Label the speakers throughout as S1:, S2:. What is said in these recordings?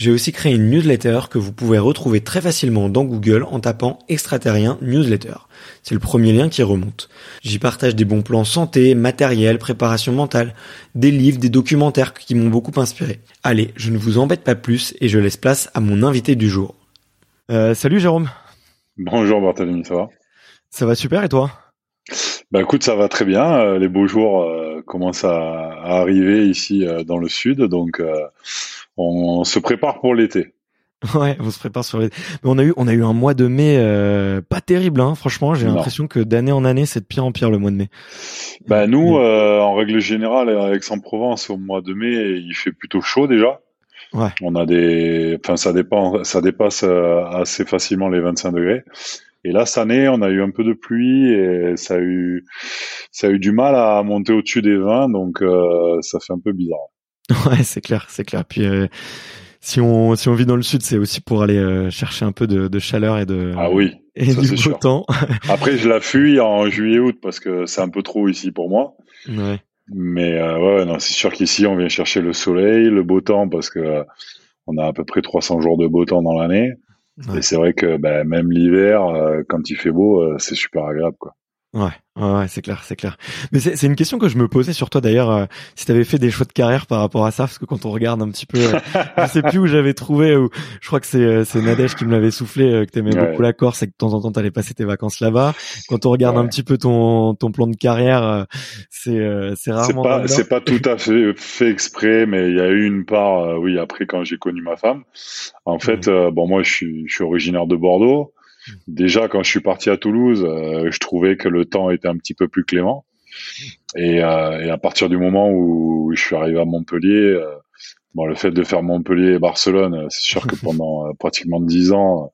S1: j'ai aussi créé une newsletter que vous pouvez retrouver très facilement dans Google en tapant extraterrien newsletter. C'est le premier lien qui remonte. J'y partage des bons plans santé, matériel, préparation mentale, des livres, des documentaires qui m'ont beaucoup inspiré. Allez, je ne vous embête pas plus et je laisse place à mon invité du jour. Euh, salut Jérôme.
S2: Bonjour Barthélemy, ça va?
S1: Ça va super et toi?
S2: Bah écoute, ça va très bien. Euh, les beaux jours euh, commencent à, à, arriver ici euh, dans le sud, donc on se prépare pour l'été.
S1: Ouais, on se prépare sur les. Mais on a eu, on a eu un mois de mai euh, pas terrible, hein. Franchement, j'ai l'impression que d'année en année, c'est de pire en pire le mois de mai.
S2: Bah nous, euh, en règle générale, à Aix-en-Provence, au mois de mai, il fait plutôt chaud déjà.
S1: Ouais.
S2: On a des, enfin ça dépend, ça dépasse euh, assez facilement les 25 degrés. Et là, cette année, on a eu un peu de pluie et ça a eu, ça a eu du mal à monter au-dessus des 20, donc euh, ça fait un peu bizarre.
S1: Ouais, c'est clair, c'est clair. Puis euh, si on si on vit dans le sud, c'est aussi pour aller euh, chercher un peu de, de, chaleur et de
S2: ah oui
S1: et du beau
S2: sûr.
S1: temps.
S2: Après, je la fuis en juillet-août parce que c'est un peu trop ici pour moi.
S1: Ouais.
S2: Mais euh, ouais, non, c'est sûr qu'ici on vient chercher le soleil, le beau temps parce que on a à peu près 300 jours de beau temps dans l'année.
S1: Ouais.
S2: Et c'est vrai que ben, même l'hiver, quand il fait beau, c'est super agréable quoi.
S1: Ouais, ouais, ouais c'est clair, c'est clair. Mais c'est une question que je me posais sur toi d'ailleurs, euh, si tu avais fait des choix de carrière par rapport à ça, parce que quand on regarde un petit peu, euh, je sais plus où j'avais trouvé, ou je crois que c'est euh, c'est Nadège qui me l'avait soufflé, euh, que t'aimais
S2: Ouais.
S1: beaucoup la Corse et que de temps en temps t'allais passer tes vacances là-bas. Quand on regarde
S2: Ouais.
S1: un petit peu ton ton plan de carrière, euh, c'est euh, c'est
S2: C'est
S1: rarement. dans
S2: pas, c'est pas tout à fait fait exprès, mais il y a eu une part, euh, oui, après quand j'ai connu ma femme. En fait, euh, bon, moi, je suis, je suis originaire de Bordeaux. Déjà, quand je suis parti à Toulouse, euh, je trouvais que le temps était un petit peu plus clément. Et, euh, et à partir du moment où je suis arrivé à Montpellier, euh, bon, le fait de faire Montpellier et Barcelone, c'est sûr que pendant pratiquement dix ans,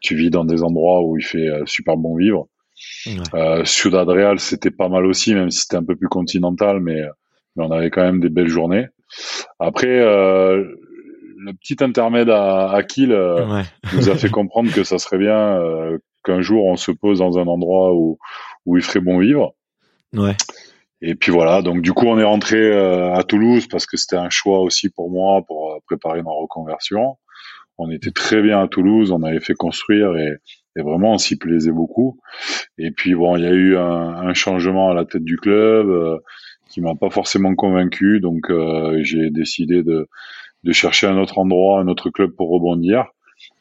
S2: tu vis dans des endroits où il fait super bon vivre.
S1: Ouais.
S2: Euh, Ciudad Real, c'était pas mal aussi, même si c'était un peu plus continental, mais, mais on avait quand même des belles journées. Après, euh, le petit intermède à, à Kiel euh,
S1: Ouais.
S2: nous a fait comprendre que ça serait bien euh, qu'un jour on se pose dans un endroit où, où il ferait bon vivre.
S1: Ouais.
S2: Et puis voilà, donc du coup on est rentré euh, à Toulouse parce que c'était un choix aussi pour moi pour euh, préparer ma reconversion. On était très bien à Toulouse, on avait fait construire et, et vraiment on s'y plaisait beaucoup. Et puis bon, il y a eu un, un changement à la tête du club euh, qui m'a pas forcément convaincu, donc euh, j'ai décidé de, de chercher un autre endroit, un autre club pour rebondir.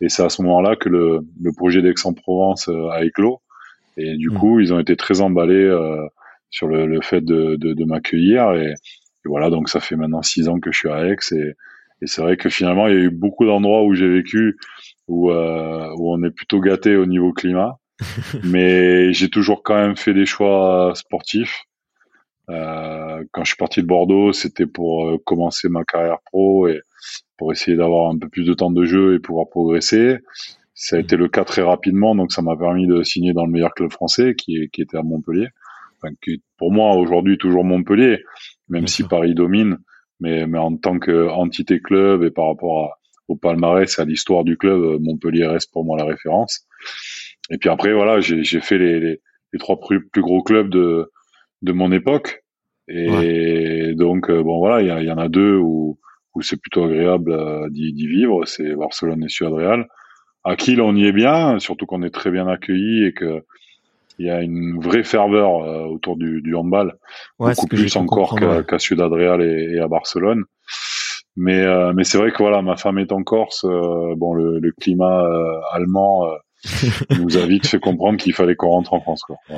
S2: Et c'est à ce moment-là que le, le projet d'Aix-en-Provence euh, a éclos. Et du
S1: Mhm.
S2: coup, ils ont été très emballés euh, sur le, le fait de, de, de m'accueillir. Et, voilà, donc ça fait maintenant six ans que je suis à Aix et, et c'est vrai que finalement il y a eu beaucoup d'endroits où j'ai vécu où, euh, où on est plutôt gâté au niveau climat, mais j'ai toujours quand même fait des choix sportifs. Euh, quand je suis parti de Bordeaux, c'était pour euh, commencer ma carrière pro et pour essayer d'avoir un peu plus de temps de jeu et pouvoir progresser. Ça a été le cas très rapidement, donc ça m'a permis de signer dans le meilleur club français, qui, qui était à Montpellier. Enfin, qui pour moi aujourd'hui toujours Montpellier, même si Paris domine, mais, mais en tant qu'entité club et par rapport à, au palmarès et à l'histoire du club, Montpellier reste pour moi la référence. Et puis après, voilà, j'ai fait les, les, les trois plus, plus, gros clubs de, de mon époque. Et ouais. donc, euh, bon, voilà, il y, y, en a deux où, où c'est plutôt agréable euh, d'y vivre, c'est Barcelone et Ciudad Real. À Kiel, on y est bien, surtout qu'on est très bien accueilli et que il y a une vraie ferveur euh, autour du, du handball,
S1: ouais,
S2: beaucoup plus encore qu'à qu Ciudad Real et, et, à Barcelone. Mais euh, mais c'est vrai que voilà, ma femme est en Corse. Euh, bon, le, le climat euh, allemand nous a vite fait comprendre qu'il fallait qu'on rentre en France. Quoi. Ouais.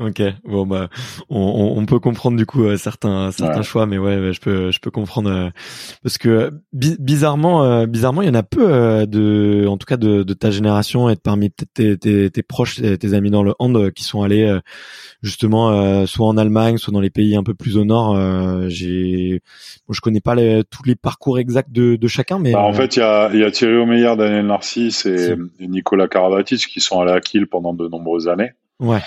S1: Ok, bon bah on, on, peut comprendre du coup euh, certains certains ouais. choix, mais ouais, je peux je peux comprendre euh, parce que bi bizarrement euh, bizarrement il y en a peu de en tout cas de, de ta génération et de parmi peut-être tes, tes, tes, proches tes, tes, amis dans le hand qui sont allés justement soit en Allemagne soit dans les pays un peu plus au nord. J'ai bon, je connais pas les, tous les parcours exacts de, de chacun, mais
S2: bah, en fait il y a y a Thierry Omeyer, Daniel Narcisse et, et Nicolas Qui sont allés à Kiel pendant de nombreuses années.
S1: Ouais.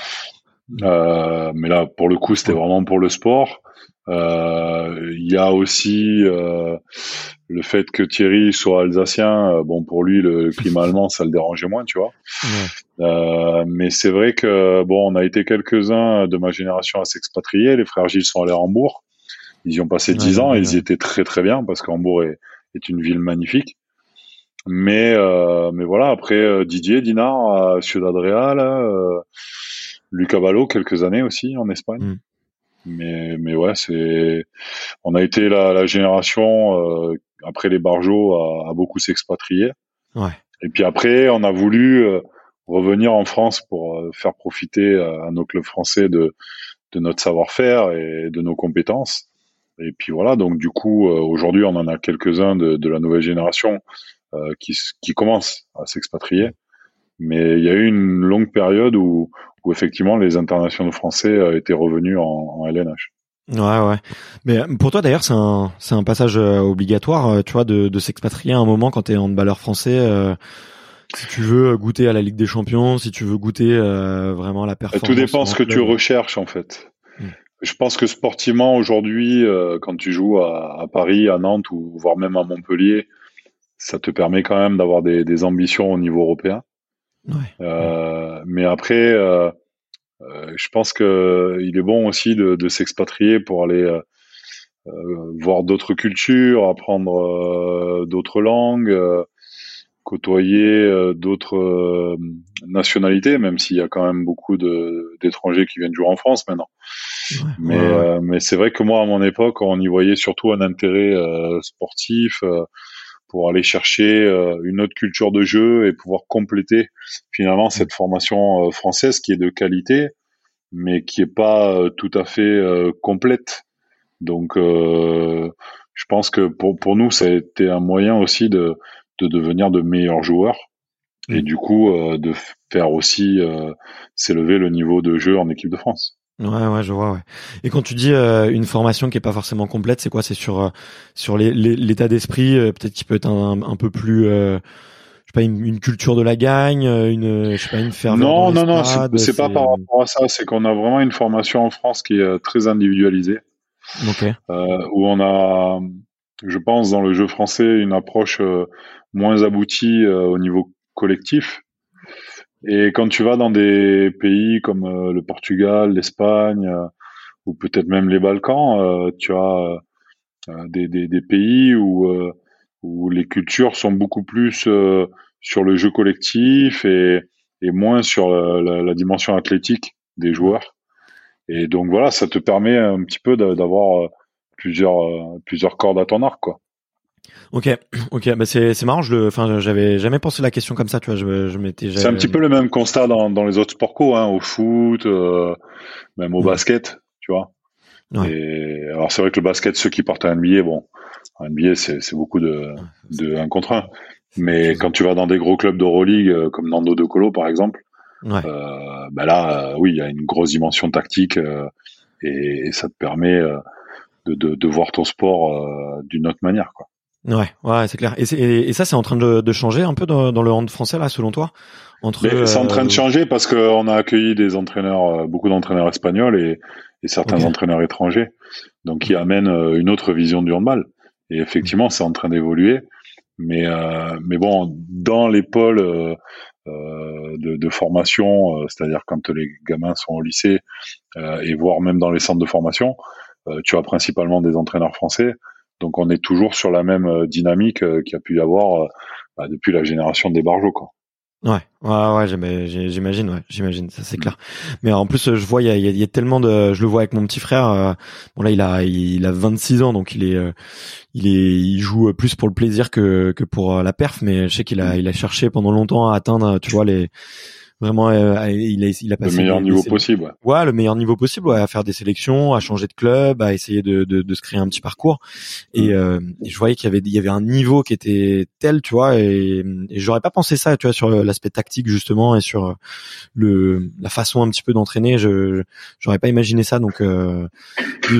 S2: Euh, mais là, pour le coup, c'était vraiment pour le sport. Euh, Il y a aussi euh, le fait que Thierry soit alsacien. bon, pour lui, le climat allemand, ça le dérangeait moins, tu vois. Ouais. mais c'est vrai que bon, on a été quelques-uns de ma génération à s'expatrier. Les frères Gilles sont allés à Hambourg. Ils y ont passé dix ouais, ans et ils y étaient très très bien parce qu'Hambourg est, est une ville magnifique. Mais euh, mais voilà, après Didier Dinard à Ciudad Real, euh, Lucas Ballo quelques années aussi en Espagne. Mm. Mais mais ouais, c'est on a été la, la génération euh, après les Barjots à, à beaucoup s'expatrier.
S1: Ouais.
S2: Et puis après, on a voulu euh, revenir en France pour euh, faire profiter à nos clubs français de de notre savoir-faire et de nos compétences. Et puis voilà, donc du coup, euh, aujourd'hui, on en a quelques-uns de, de, la nouvelle génération euh, qui, qui commencent à s'expatrier. Mais il y a eu une longue période où, où effectivement les internationaux français étaient revenus en, en LNH.
S1: Ouais, ouais. Mais pour toi d'ailleurs, c'est un, c'est un passage obligatoire, tu vois, de, de s'expatrier à un moment quand t'es handballeur français. Euh, si tu veux goûter à la Ligue des Champions, si tu veux goûter euh, vraiment à la performance.
S2: Tout dépend ce que tu recherches en fait. Hmm. Je pense que sportivement aujourd'hui, euh, quand tu joues à, à, Paris, à Nantes ou voire même à Montpellier, ça te permet quand même d'avoir des, des, ambitions au niveau européen.
S1: Ouais.
S2: Euh, mais après, euh, je pense que il est bon aussi de, de s'expatrier pour aller voir d'autres cultures, apprendre d'autres langues, côtoyer d'autres nationalités, même s'il y a quand même beaucoup d'étrangers qui viennent jouer en France maintenant.
S1: Ouais,
S2: mais
S1: ouais,
S2: euh, mais c'est vrai que moi à mon époque on y voyait surtout un intérêt euh, sportif euh, pour aller chercher une autre culture de jeu et pouvoir compléter finalement cette formation française qui est de qualité mais qui est pas tout à fait complète. Donc je pense que pour pour nous ça a été un moyen aussi de de devenir de meilleurs joueurs et du coup de faire aussi s'élever le niveau de jeu en équipe de France.
S1: Ouais, ouais, je vois. Ouais. Et quand tu dis euh, une formation qui est pas forcément complète, c'est quoi? C'est sur euh, sur l'état les, les, d'esprit, euh, peut-être qui peut être un, un peu plus, je sais pas, une, une, culture de la gagne, une, je sais pas, une ferveur.
S2: Non, non, non, c'est pas par rapport à ça. C'est qu'on a vraiment une formation en France qui est très individualisée,
S1: okay.
S2: où on a, je pense, dans le jeu français, une approche moins aboutie au niveau collectif. Et quand tu vas dans des pays comme euh, le Portugal, l'Espagne, euh, ou peut-être même les Balkans, euh, tu as des, des, des, pays où, où les cultures sont beaucoup plus sur le jeu collectif et, et moins sur la, la, la, dimension athlétique des joueurs. Et donc voilà, ça te permet un petit peu d'avoir plusieurs, plusieurs cordes à ton arc, quoi.
S1: Ok, ok, bah c'est c'est marrant. Je le, enfin, j'avais jamais pensé la question comme ça, tu vois. Je, je m'étais.
S2: C'est un petit peu le même constat dans dans les autres sports co, hein, au foot, euh, même au mmh. basket, tu vois. Et alors c'est vrai que le basket, ceux qui partent à NBA, bon, NBA c'est beaucoup de, de 1 contre 1. Mais quand tu vas dans des gros clubs d'Euroleague euh, comme Nando De Colo par exemple, euh, bah là, euh, oui, il y a une grosse dimension tactique et, et, ça te permet de, de, de, voir ton sport d'une autre manière, quoi.
S1: Ouais, ouais, c'est clair. Et, et, et ça, c'est en train de, de, changer un peu dans, dans, le hand français là, selon toi?
S2: Entre c'est en train de changer parce qu'on a accueilli des entraîneurs, beaucoup d'entraîneurs espagnols et, et certains okay. entraîneurs étrangers, donc qui amènent une autre vision du handball. Et effectivement, c'est en train d'évoluer. Mais euh, mais bon, dans les pôles euh, de, de, formation, euh, c'est-à-dire quand les gamins sont au lycée et voire même dans les centres de formation, tu as principalement des entraîneurs français. Donc on est toujours sur la même dynamique qu'il y a pu y avoir bah, depuis la génération des Barjots. Quoi.
S1: Ouais, ouais, ouais, j'imagine, ouais, j'imagine, ça c'est clair. Mais en plus, je vois, il y a, il y a, tellement de, je le vois avec mon petit frère. Euh, bon là, il a, il a 26 ans, donc il est, euh, il est, il joue plus pour le plaisir que que pour euh, la perf. Mais je sais qu'il a, il a cherché pendant longtemps à atteindre, tu vois, les vraiment euh, il a il a passé
S2: le meilleur niveau possible. Ouais.
S1: ouais. le meilleur niveau possible, ouais, à faire des sélections, à changer de club, à essayer de de, de se créer un petit parcours. Et, mm. euh, et je voyais qu'il y avait il y avait un niveau qui était tel, tu vois, et, et j'aurais pas pensé ça, tu vois, sur l'aspect tactique justement et sur le la façon un petit peu d'entraîner. Je j'aurais pas imaginé ça. Donc euh,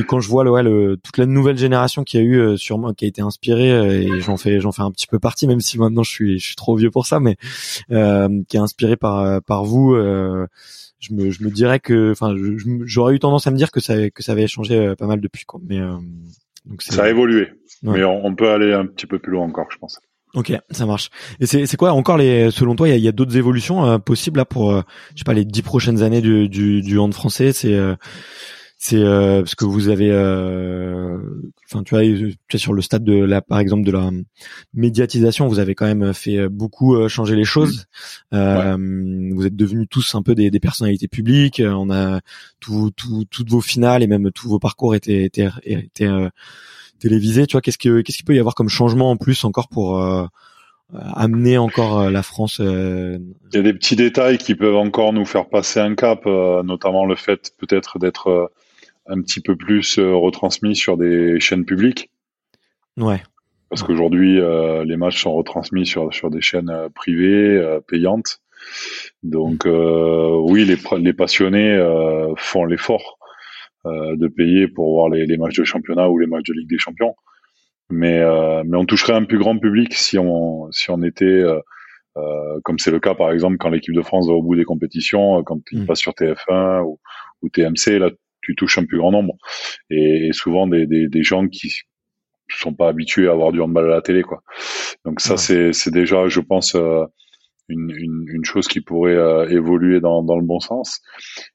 S1: quand je vois le, ouais, le toute la nouvelle génération qui a eu euh, sur moi, qui a été inspirée, euh, et j'en fais j'en fais un petit peu partie, même si maintenant je suis je suis trop vieux pour ça, mais euh, qui est inspiré par par vous, euh, je me je me dirais que, enfin, j'aurais eu tendance à me dire que ça que ça avait changé euh, pas mal depuis quoi. Mais euh,
S2: donc ça a évolué, mais on, peut aller un petit peu plus loin encore, je pense.
S1: Ok, ça marche. Et c'est c'est quoi encore les selon toi il y a, y a d'autres évolutions possibles là pour je sais pas les dix prochaines années du du, du hand français? C'est c'est euh, parce que vous avez euh, enfin tu vois sur le stade de la par exemple de la médiatisation vous avez quand même fait beaucoup euh, changer les choses mmh. vous êtes devenus tous un peu des, des personnalités publiques on a tout, tout, toutes vos finales et même tous vos parcours étaient étaient, étaient télévisés tu vois qu'est-ce que qu'est-ce qu'il peut y avoir comme changement en plus encore pour amener encore la France. Il
S2: y a des petits détails qui peuvent encore nous faire passer un cap, notamment le fait peut-être d'être un petit peu plus euh, retransmis sur des chaînes publiques.
S1: Ouais.
S2: Parce qu'aujourd'hui, euh, les matchs sont retransmis sur, sur des chaînes euh, privées, payantes. Donc oui, les, les passionnés font l'effort de payer pour voir les, les, matchs de championnat ou les matchs de Ligue des Champions. Mais, mais on toucherait un plus grand public si on, si on était, comme c'est le cas par exemple quand l'équipe de France va au bout des compétitions, quand il mm. passe sur TF1 ou, ou TMC, là tu touches un plus grand nombre. Et, souvent des, des, des, gens qui sont pas habitués à avoir du handball à la télé, quoi. Donc ça, c'est, c'est déjà, je pense, euh, une, une, une, chose qui pourrait euh, évoluer dans, dans le bon sens.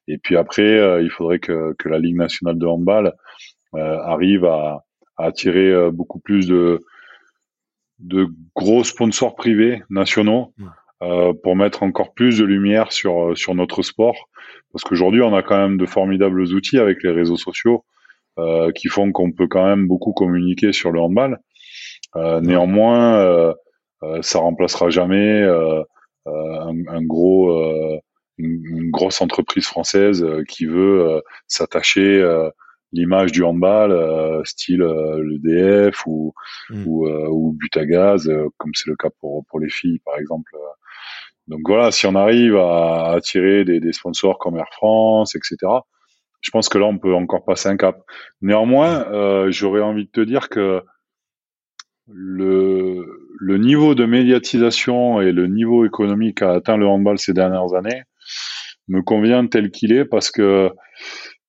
S2: Et puis après, euh, il faudrait que, que la Ligue nationale de handball arrive à, à attirer beaucoup plus de, de gros sponsors privés nationaux euh, pour mettre encore plus de lumière sur sur notre sport parce qu'aujourd'hui, on a quand même de formidables outils avec les réseaux sociaux euh, qui font qu'on peut quand même beaucoup communiquer sur le handball. Euh, néanmoins, euh, euh ça remplacera jamais euh, euh, un, un, gros, une, une, grosse entreprise française qui veut s'attacher l'image du handball, style l'EDF ou, mm. ou, ou but à gaz, comme c'est le cas pour, pour les filles, par exemple donc voilà, si on arrive à attirer des, des, sponsors comme Air France, etc., je pense que là, on peut encore passer un cap. Néanmoins, euh, j'aurais envie de te dire que le, le niveau de médiatisation et le niveau économique qu'a atteint le handball ces dernières années me convient tel qu'il est parce que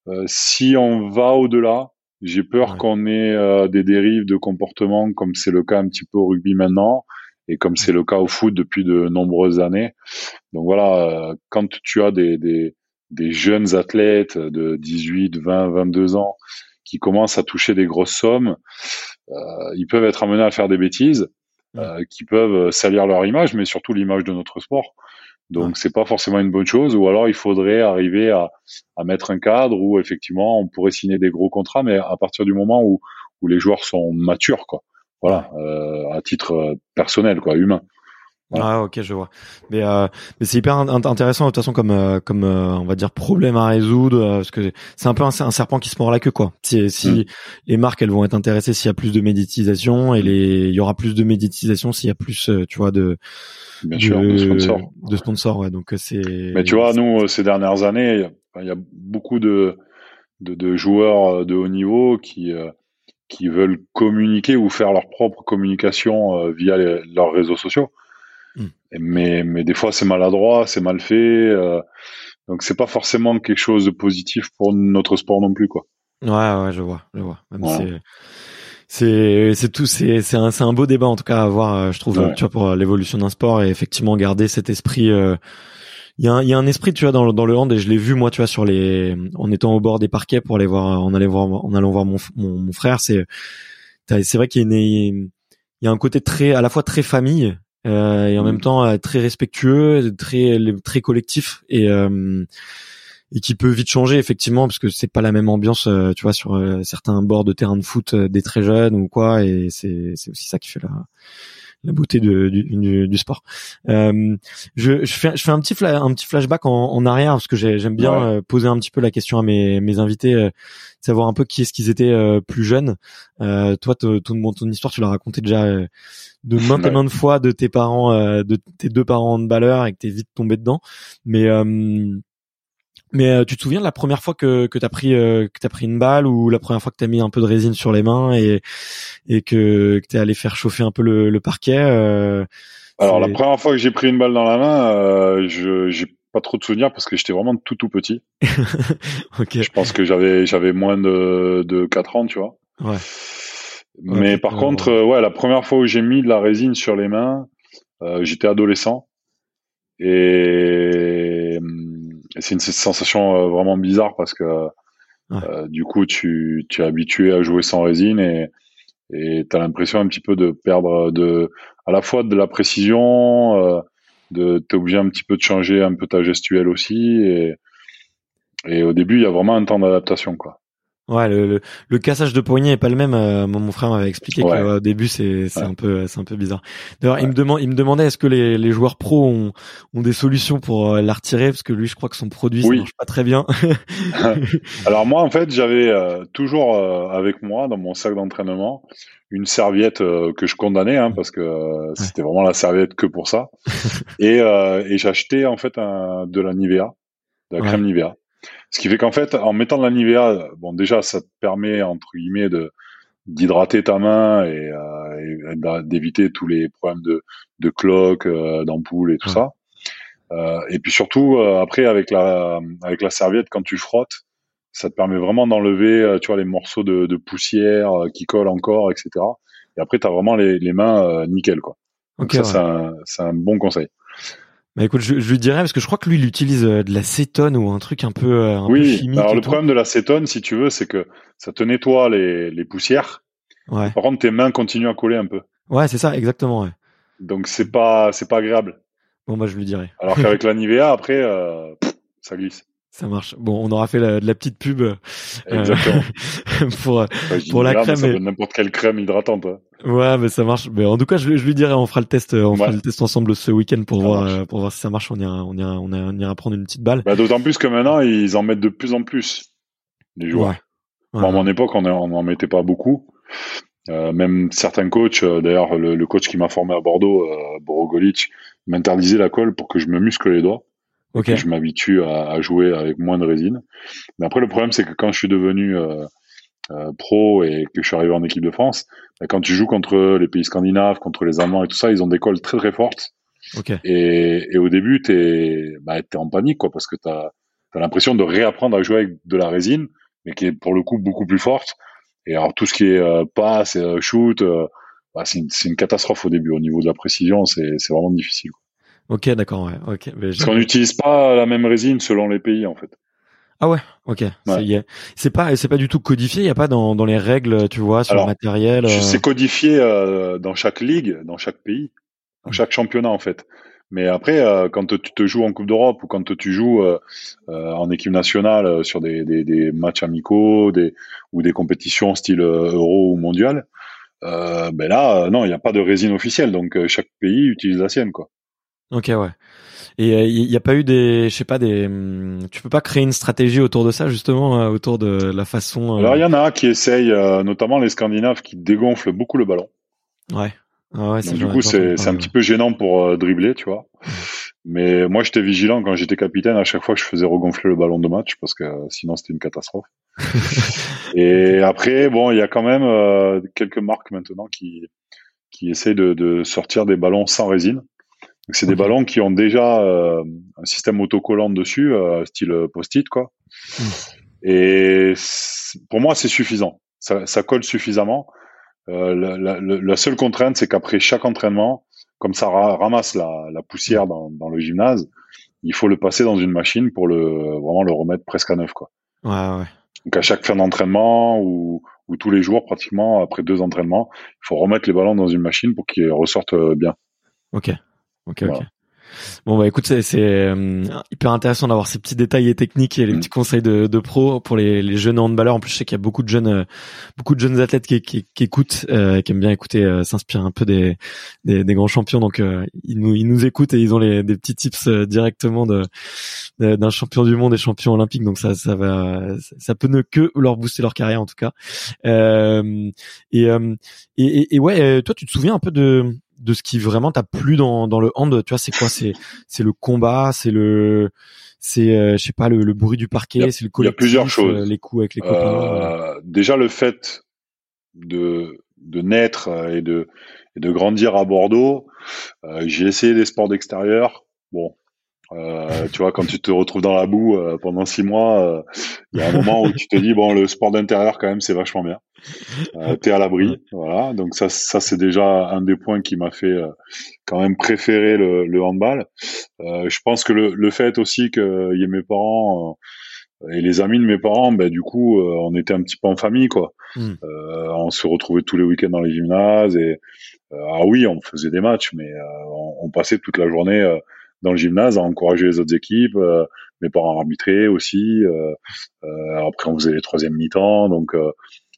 S2: euh, si on va au-delà, j'ai peur qu'on ait euh, des dérives de comportement comme c'est le cas un petit peu au rugby maintenant, et comme c'est le cas au foot depuis de nombreuses années. Donc voilà, euh, quand tu as des, des, des jeunes athlètes de 18, 20, 22 ans qui commencent à toucher des grosses sommes, euh, ils peuvent être amenés à faire des bêtises, euh, qui peuvent salir leur image, mais surtout l'image de notre sport. Donc c'est pas forcément une bonne chose. Ou alors il faudrait arriver à, à, mettre un cadre où effectivement on pourrait signer des gros contrats, mais à partir du moment où, où les joueurs sont matures, quoi. Voilà, euh, à titre euh, personnel, quoi, humain.
S1: Ah ok je vois. Mais euh, mais c'est hyper intéressant de toute façon comme euh, comme euh, on va dire problème à résoudre parce que c'est un peu un, serpent qui se mord la queue quoi. Si, si mm. les marques elles vont être intéressées s'il y a plus de médiatisation et les il y aura plus de médiatisation s'il y a plus tu vois de
S2: Bien de, sûr, de sponsors.
S1: De sponsors ouais donc c'est.
S2: Mais tu vois nous ces dernières années il y a beaucoup de de, de joueurs de haut niveau qui qui veulent communiquer ou faire leur propre communication via leurs réseaux sociaux. Mm. Mais, mais des fois, c'est maladroit, c'est mal fait. Euh, donc, c'est pas forcément quelque chose de positif pour notre sport non plus, quoi.
S1: Ouais, ouais, je vois, je vois. c'est c'est tout c'est c'est un c'est un beau débat en tout cas à avoir euh, je trouve tu vois pour l'évolution d'un sport et effectivement garder cet esprit euh, il y a un, il y a un esprit tu vois dans le dans le hand et je l'ai vu moi tu vois sur les en étant au bord des parquets pour aller voir en allant voir en allant voir mon mon, mon frère c'est c'est vrai qu'il y a une, il y a un côté très à la fois très famille euh, et en même mm. temps euh, très respectueux, très très collectif et euh, et qui peut vite changer effectivement parce que c'est pas la même ambiance tu vois sur certains bords de terrain de foot des très jeunes ou quoi et c'est c'est aussi ça qui fait la la beauté de, du, du, sport. Euh, je, je, fais, je fais un petit un petit flashback en, en arrière parce que j'aime bien poser un petit peu la question à mes, mes invités, savoir un peu qui est-ce qu'ils étaient plus jeunes. toi, ton, ton, ton histoire, tu l'as raconté déjà de maintes et maintes fois de tes parents, euh, de tes deux parents de balleur et que t'es vite tombé dedans. Mais euh, mais euh, tu te souviens de la première fois que que t'as pris que t'as pris une balle ou la première fois que t'as mis un peu de résine sur les mains et et que, que t'es allé faire chauffer un peu le, le parquet.
S2: Alors la première fois que j'ai pris une balle dans la main, je j'ai pas trop de souvenirs parce que j'étais vraiment tout tout petit.
S1: ok.
S2: Je pense que j'avais j'avais moins de de 4 ans, tu vois.
S1: Ouais.
S2: Mais par contre, euh, ouais, la première fois où j'ai mis de la résine sur les mains, euh, j'étais adolescent et, c'est une sensation euh, vraiment bizarre parce que du coup, tu, tu es habitué à jouer sans résine et et t'as l'impression un petit peu de perdre de à la fois de la précision, de t'es obligé un petit peu de changer un peu ta gestuelle aussi et et au début, il y a vraiment un temps d'adaptation quoi.
S1: Ouais, le, le, cassage de poignet est pas le même. Euh, mon frère m'avait expliqué qu'au début c'est c'est un peu c'est un peu bizarre. D'ailleurs, il me demande il me demandait est-ce que les, les joueurs pros ont, ont des solutions pour euh, la retirer? Parce que lui je crois que son produit ça marche pas très bien.
S2: Alors moi en fait j'avais euh, toujours avec moi dans mon sac d'entraînement une serviette que je condamnais hein, parce que c'était vraiment la serviette que pour ça et et j'achetais en fait un, de la Nivea, de la crème Nivea. Ce qui fait qu'en fait, en mettant de la Nivea, bon, déjà, ça te permet, entre guillemets, de, d'hydrater ta main et, euh, d'éviter tous les problèmes de, de cloques, euh, d'ampoules et tout ça. Euh, et puis surtout, euh, après, avec la, avec la serviette, quand tu frottes, ça te permet vraiment d'enlever, euh, tu vois, les morceaux de, de poussière qui collent encore, etc. Et après, tu as vraiment les, les mains nickel, quoi. Donc ça, c'est un, un bon conseil.
S1: Bah écoute, je, je, lui dirais parce que je crois que lui il utilise euh, de l'acétone ou un truc un peu, euh, un
S2: oui,
S1: peu chimique.
S2: Alors le problème de l'acétone, si tu veux, c'est que ça te nettoie les, les poussières.
S1: Ouais.
S2: Par contre, tes mains continuent à coller un peu.
S1: Ouais, c'est ça, exactement. Ouais.
S2: Donc c'est pas, c'est pas agréable.
S1: Bon bah je lui dirais.
S2: Alors qu'avec la Nivea, après, euh, ça glisse.
S1: Ça marche. Bon, on aura fait la, de la petite pub euh, pour pour la crème.
S2: N'importe quelle crème hydratante. Hein.
S1: Ouais, mais ça marche. Mais en tout cas, je, je lui dirai, on fera le test, on fera le test ensemble ce week-end pour voir euh, pour voir si ça marche. On ira on ira on ira, prendre une petite balle.
S2: Bah, D'autant plus que maintenant ils en mettent de plus en plus les joueurs. Ouais. à mon époque, on n'en mettait pas beaucoup. Euh, même certains coachs, euh, d'ailleurs le, le, coach qui m'a formé à Bordeaux, euh, Borogolic, m'interdisait la colle pour que je me muscle les doigts.
S1: Okay.
S2: je m'habitue à, à, jouer avec moins de résine. Mais après, le problème, c'est que quand je suis devenu euh, pro et que je suis arrivé en équipe de France, bah, quand tu joues contre les pays scandinaves, contre les Allemands et tout ça, ils ont des cols très très fortes.
S1: Okay.
S2: Et, et, au début, t'es bah, es en panique, quoi, parce que t'as as, l'impression de réapprendre à jouer avec de la résine, mais qui est pour le coup beaucoup plus forte. Et alors tout ce qui est euh, passe, euh, shoot, euh, bah, c'est une, une, catastrophe au début. Au niveau de la précision, c'est vraiment difficile. Quoi.
S1: Ok, d'accord, ouais. Ok.
S2: Parce qu'on n'utilise pas la même résine selon les pays, en fait.
S1: Ah ouais, ok. Ouais. C'est pas, c'est pas du tout codifié. Il y a pas dans, dans les règles, tu vois, sur le matériel. Euh...
S2: C'est codifié euh, dans chaque ligue, dans chaque pays, dans chaque championnat en fait. Mais après, euh, quand tu te joues en Coupe d'Europe ou quand tu joues euh, euh, en équipe nationale sur des, des, des, matchs amicaux, des ou des compétitions style Euro ou Mondial, ben là, non, il n'y a pas de résine officielle. Donc chaque pays utilise la sienne, quoi.
S1: Ok, ouais. Et il n'y a pas eu des, je sais pas, des, hum, tu peux pas créer une stratégie autour de ça justement, autour de la façon.
S2: Alors il y en a qui essayent, notamment les Scandinaves, qui dégonflent beaucoup le ballon.
S1: Ouais.
S2: Ah ouais, du coup, c'est un petit peu gênant pour dribbler, tu vois. Mais moi, j'étais vigilant quand j'étais capitaine. À chaque fois, je faisais regonfler le ballon de match parce que sinon, c'était une catastrophe. et après, bon, il y a quand même euh, quelques marques maintenant qui qui essayent de, de sortir des ballons sans résine. C'est des ballons qui ont déjà euh, un système autocollant dessus, euh, style post-it, quoi. Hmm. Et pour moi, c'est suffisant. Ça, ça, colle suffisamment. La, la, la, seule contrainte, c'est qu'après chaque entraînement, comme ça ramasse la, la poussière dans, dans, le gymnase, il faut le passer dans une machine pour le vraiment le remettre presque à neuf quoi.
S1: Ouais ouais.
S2: Donc à chaque fin d'entraînement ou, ou tous les jours pratiquement après deux entraînements, il faut remettre les ballons dans une machine pour qu'ils ressortent bien.
S1: Ok. Ok ok. Bon bah écoute, c'est euh, hyper intéressant d'avoir ces petits détails et techniques et les mm. petits conseils de, de pro pour les, les jeunes handballeurs. En plus, je sais qu'il y a beaucoup de jeunes, euh, beaucoup de jeunes athlètes qui, qui, qui écoutent, euh, qui aiment bien écouter, euh, s'inspirer un peu des, des, des, grands champions. Donc ils nous ils nous écoutent et ils ont les des petits tips directement de d'un champion du monde et champion olympique. Donc ça ça va ça peut ne que leur booster leur carrière en tout cas. et, et, et ouais, toi tu te souviens un peu de de ce qui vraiment t'a plu dans, dans le hand Tu vois, c'est quoi? C'est c'est le combat, c'est le c'est euh, je sais pas le, le, bruit du parquet, c'est le collectif,
S2: il y a plusieurs choses.
S1: Euh, les coups avec les copains.
S2: Euh, déjà le fait de de naître et de et de grandir à Bordeaux, j'ai essayé des sports d'extérieur. Bon, euh, tu vois, quand tu te retrouves dans la boue euh, pendant six mois, il y a un moment où tu te dis bon, le sport d'intérieur quand même c'est vachement bien. Euh, T'es à l'abri, voilà. Donc ça, ça c'est déjà un des points qui m'a fait quand même préférer le, le handball. je pense que le, le fait aussi qu'il y ait mes parents et les amis de mes parents, ben du coup, on était un petit peu en famille, quoi. Hmm. on se retrouvait tous les week-ends dans les gymnases et ah oui, on faisait des matchs, mais on, on, passait toute la journée dans le gymnase à encourager les autres équipes. Euh, mes parents arbitraient aussi. Euh, euh, après, on faisait les troisièmes mi-temps. Donc,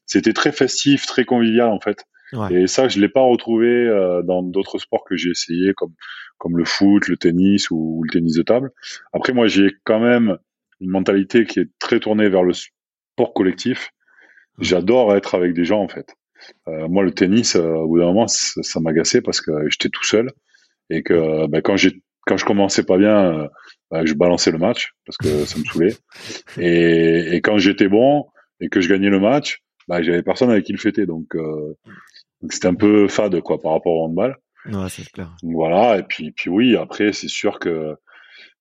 S2: c'était très festif, très convivial en fait. Et ça, je l'ai pas retrouvé dans d'autres sports que j'ai essayé, comme comme le foot, le tennis ou, le tennis de table. Après, moi, j'ai quand même une mentalité qui est très tournée vers le sport collectif. J'adore être avec des gens en fait. Euh, moi, le tennis, au bout d'un moment, ça, m'agaçait parce que j'étais tout seul et que ben, quand j'ai quand je commençais pas bien, euh, bah, je balançais le match parce que ça me saoulait. Et, et quand j'étais bon et que je gagnais le match, bah, j'avais personne avec qui le fêter. Donc, euh, donc c'était un peu fade quoi par rapport au handball.
S1: Ouais, c'est clair.
S2: Donc, voilà. Et puis, puis oui, après c'est sûr que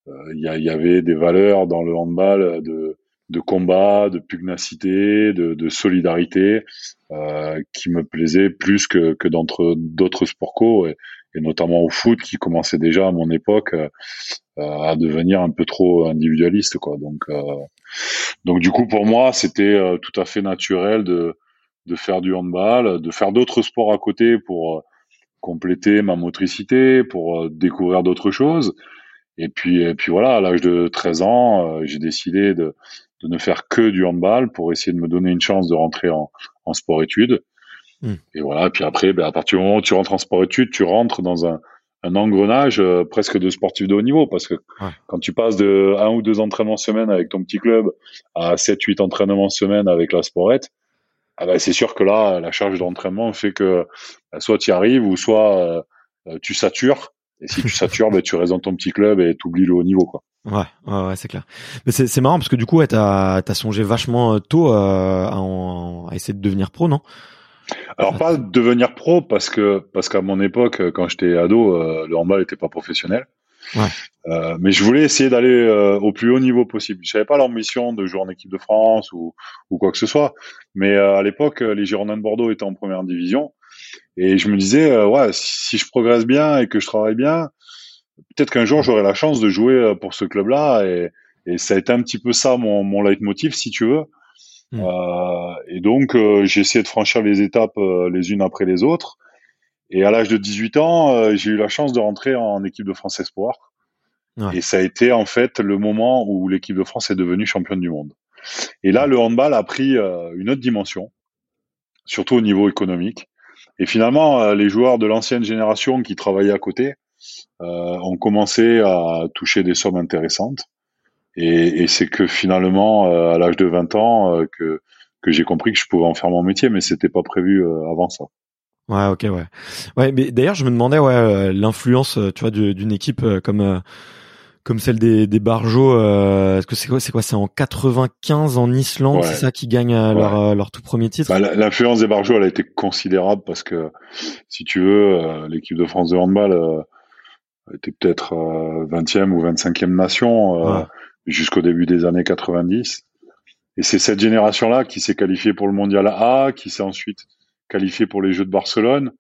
S2: euh, il y, y, avait des valeurs dans le handball de de combat, de pugnacité, de, de solidarité, euh, qui me plaisaient plus que, que d'entre d'autres sports co. Et, et notamment au foot qui commençait déjà à mon époque euh, à devenir un peu trop individualiste quoi. Donc euh, donc du coup pour moi c'était euh, tout à fait naturel de de faire du handball de faire d'autres sports à côté pour compléter ma motricité pour découvrir d'autres choses. Et puis et puis voilà à l'âge de 13 ans j'ai décidé de de ne faire que du handball pour essayer de me donner une chance de rentrer en, en sport études Hmm. Et voilà. Puis après, ben, à partir du moment où tu rentres en sport-études, tu rentres dans un, un engrenage euh, presque de sportif de haut niveau parce que quand tu passes de un ou deux entraînements semaine avec ton petit club à 7 8 entraînements semaine avec la sporette ah ben c'est sûr que là la charge d'entraînement fait que ben, soit tu y arrives ou soit euh, euh, tu satures et si tu satures ben, tu restes dans ton petit club et tu oublies le haut niveau quoi.
S1: Ouais, ouais, ouais c'est clair. Mais c'est marrant parce que du coup, ouais, t'as as songé vachement tôt à, à, essayer de devenir pro, non?
S2: Alors pas devenir pro parce que parce qu'à mon époque, quand j'étais ado, euh, le handball n'était pas professionnel. Ouais. Euh, mais je voulais essayer d'aller euh, au plus haut niveau possible. Je savais pas l'ambition de jouer en équipe de France ou, ou quoi que ce soit. Mais à l'époque, les Girondins de Bordeaux étaient en première division. Et je me disais, ouais, si je progresse bien et que je travaille bien, peut-être qu'un jour j'aurai la chance de jouer pour ce club-là. Et, et ça a été un petit peu ça mon, mon leitmotiv, si tu veux. Hmm. Euh, et donc, euh, j'ai essayé de franchir les étapes euh, les unes après les autres. Et à l'âge de 18 ans, j'ai eu la chance de rentrer en équipe de France Espoir. Et ça a été en fait le moment où l'équipe de France est devenue championne du monde. Et là, le handball a pris une autre dimension, surtout au niveau économique. Et finalement, les joueurs de l'ancienne génération qui travaillaient à côté, ont commencé à toucher des sommes intéressantes. Et, et c'est que finalement, à l'âge de 20 ans, que que j'ai compris que je pouvais en faire mon métier, mais c'était pas prévu avant ça.
S1: Ouais, ok, ouais. Ouais, mais d'ailleurs, je me demandais, ouais, euh, l'influence, euh, tu vois, d'une équipe euh, comme comme celle des, des Barjots. Est-ce que c'est quoi, c'est quoi, c'est en 95 en Islande, c'est ça qui gagne leur leur tout premier titre?
S2: Bah, l'influence des Barjots, elle a été considérable parce que, si tu veux, l'équipe de France de handball était peut-être 20e ou 25e nation jusqu'au début des années 90. Et c'est cette génération-là qui s'est qualifiée pour le mondial A, qui s'est ensuite qualifié pour les Jeux de Barcelone.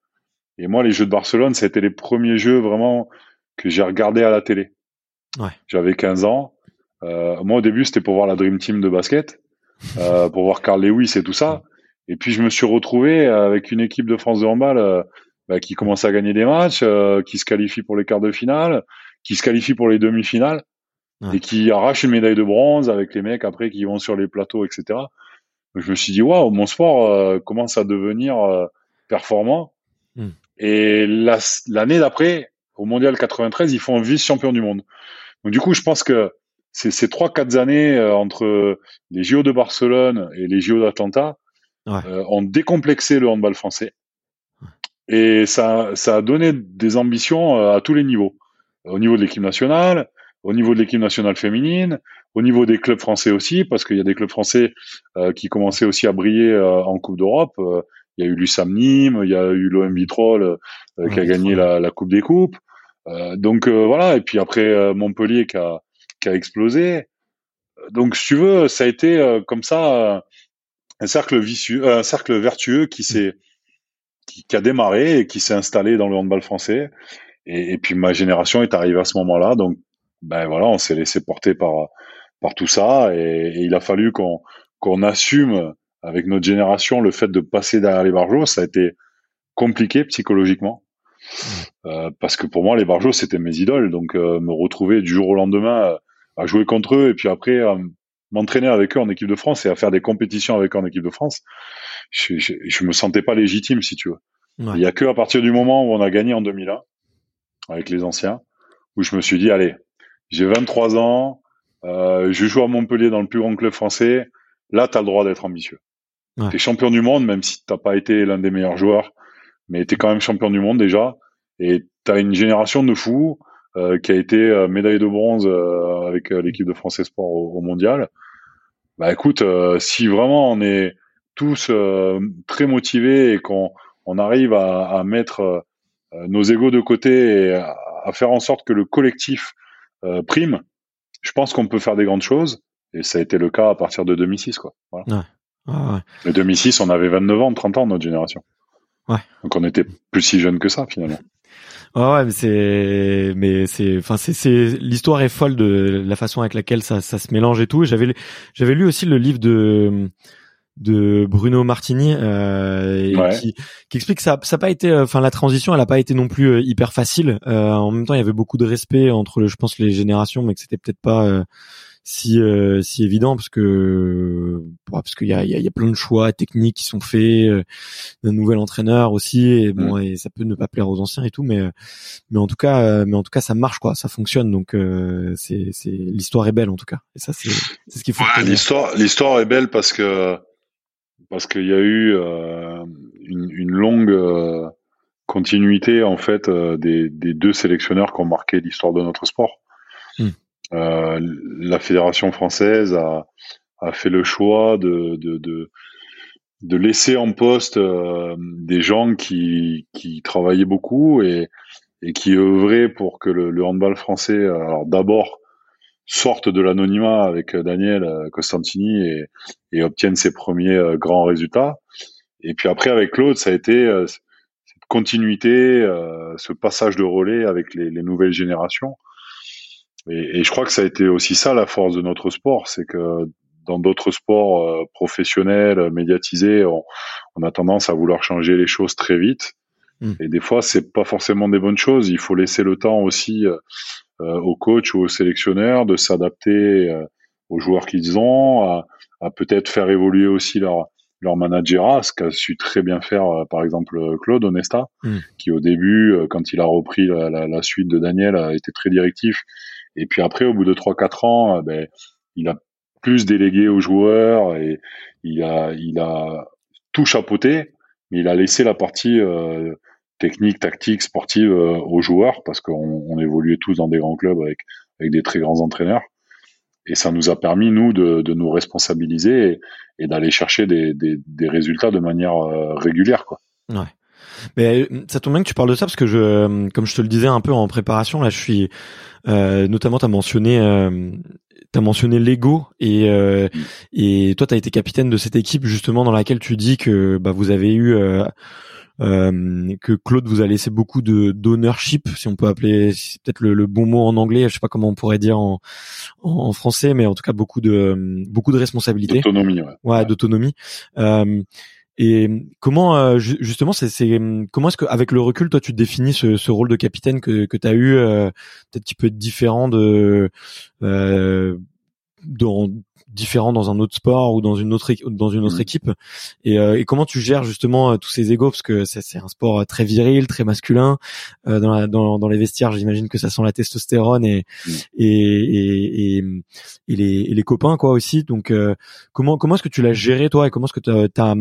S2: Et moi, les Jeux de Barcelone, ça a été les premiers jeux vraiment que j'ai regardé à la télé. Ouais. J'avais 15 ans. Euh, moi, au début, c'était pour voir la Dream Team de basket, euh, pour voir Carl Lewis et tout ça. Et puis, je me suis retrouvé avec une équipe de France de handball euh, bah, qui commence à gagner des matchs, euh, qui se qualifie pour les quarts de finale, qui se qualifie pour les demi-finales et qui arrache une médaille de bronze avec les mecs après qui vont sur les plateaux, etc je me suis dit waouh, mon sport euh, commence à devenir euh, performant. Hmm. Et l'année d'après, au mondial 93, ils font vice-champion du monde. Donc du coup, je pense que ces trois quatre années euh, entre les JO de Barcelone et les JO d'Atlanta ont décomplexé le handball français. Et ça, ça a donné des ambitions à tous les niveaux. Au niveau de l'équipe nationale, au niveau de l'équipe nationale féminine, au niveau des clubs français aussi, parce qu'il y a des clubs français euh, qui commençaient aussi à briller euh, en Coupe d'Europe. Euh, il y a eu l'USAM Nîmes, il y a eu l'OM Vitrolles qui a gagné la, la, Coupe des Coupes. donc voilà, et puis après Montpellier qui a, qui a explosé. Donc si tu veux, ça a été comme ça un cercle vicieux, un cercle vertueux qui s'est qui, qui, a démarré et qui s'est installé dans le handball français. Et, et, puis ma génération est arrivée à ce moment-là, donc ben voilà, on s'est laissé porter par par tout ça et, il a fallu qu'on qu'on assume avec notre génération le fait de passer derrière les barjots. Ça a été compliqué psychologiquement mmh. euh, parce que pour moi les barjots c'était mes idoles, donc euh, me retrouver du jour au lendemain euh, à jouer contre eux et puis après m'entraîner avec eux en équipe de France et à faire des compétitions avec eux en équipe de France, je, je, je me sentais pas légitime si tu veux. Il y a que à partir du moment où on a gagné en 2001 avec les anciens où je me suis dit allez j'ai 23 ans, euh, je joue à Montpellier dans le plus grand club français. Là, tu as le droit d'être ambitieux. Ouais. Tu es champion du monde, même si t'as pas été l'un des meilleurs joueurs, mais tu es quand même champion du monde déjà. Et tu as une génération de fous euh, qui a été euh, médaille de bronze euh, avec euh, l'équipe de France Sport au, au, mondial. Bah écoute, si vraiment on est tous très motivés et qu'on on arrive à, à mettre nos égaux de côté et à, à faire en sorte que le collectif euh, prime, je pense qu'on peut faire des grandes choses. Et ça a été le cas à partir de 2006, quoi. Voilà. Ouais. Ouais, 2006, on avait 29 ans, 30 ans, notre génération. Ouais. Donc on était plus si jeune que ça, finalement.
S1: Ouais, mais c'est, mais c'est, enfin, c'est, c'est, l'histoire est folle de la façon avec laquelle ça, ça se mélange et tout. J'avais, j'avais lu aussi le livre de, de Bruno Martini euh, qui, qui, explique que ça ça pas été enfin la transition elle a pas été non plus euh, hyper facile. Euh, en même temps il y avait beaucoup de respect entre je pense les générations mais que c'était peut-être pas euh, si euh, si évident parce que parce qu'il y a, il y, a, plein de choix techniques qui sont faits d'un nouvel entraîneur aussi et bon et ça peut ne pas plaire aux anciens et tout mais mais en tout cas mais en tout cas ça marche quoi ça fonctionne donc c'est c'est l'histoire est belle en tout cas et ça c'est c'est ce qu'il faut
S2: l'histoire l'histoire est belle parce que parce qu'il y a eu euh, une, une, longue euh, continuité en fait euh, des, des, deux sélectionneurs qui ont marqué l'histoire de notre sport. Hmm. la fédération française a, a, fait le choix de, de, de, de laisser en poste des gens qui, qui travaillaient beaucoup et, et qui œuvraient pour que le, le handball français, alors d'abord sortent de l'anonymat avec euh, Daniel euh, Costantini et, et obtiennent ses premiers euh, grands résultats. Et puis après, avec Claude, ça a été cette continuité, ce passage de relais avec les, les nouvelles générations. Et, et, je crois que ça a été aussi ça la force de notre sport, c'est que dans d'autres sports professionnels, médiatisés, on, on, a tendance à vouloir changer les choses très vite. Mmh. Et des fois, c'est pas forcément des bonnes choses. Il faut laisser le temps aussi euh, aux coachs ou aux sélectionneurs de s'adapter euh, aux joueurs qu'ils ont, à, à peut-être faire évoluer aussi leur leur manager ce qu'a su très bien faire, euh, par exemple, Claude Onesta, hmm. qui au début, quand il a repris la, la, la, suite de Daniel, a été très directif. Et puis après, au bout de 3-4 ans, ben, il a plus délégué aux joueurs et il a, il a tout chapeauté, mais il a laissé la partie euh, technique, tactique, sportive aux joueurs parce qu'on on évoluait tous dans des grands clubs avec, avec des très grands entraîneurs et ça nous a permis nous de, de nous responsabiliser et, d'aller chercher des, des, des, résultats de manière euh, régulière quoi.
S1: Ouais. Mais euh, ça tombe bien que tu parles de ça parce que je, euh, comme je te le disais un peu en préparation, là, je suis euh, notamment t'as mentionné, euh, t'as mentionné Lego et et toi t'as été capitaine de cette équipe justement dans laquelle tu dis que bah vous avez eu euh, que Claude vous a laissé beaucoup de d'ownership, si on peut appeler, c'est peut-être le, bon mot en anglais, je sais pas comment on pourrait dire en, en, français, mais en tout cas beaucoup de beaucoup de responsabilités.
S2: D'autonomie,
S1: ouais. Ouais, d'autonomie. Euh, et comment euh, justement c'est comment est-ce que avec le recul toi tu définis ce, ce rôle de capitaine que que tu as eu euh, peut-être qui peut être différent de euh, dans différent dans un autre sport ou dans une autre dans une autre mmh. équipe. Et, euh, et, comment tu gères justement euh, tous ces égos? Parce que c'est un sport euh, très viril très masculin euh, dans, la, dans, dans les vestiaires j'imagine que ça sent la testostérone et mmh. et, et, et, les, et les copains quoi aussi. Donc euh, comment comment est-ce que tu l'as géré toi? Et comment est-ce que tu as,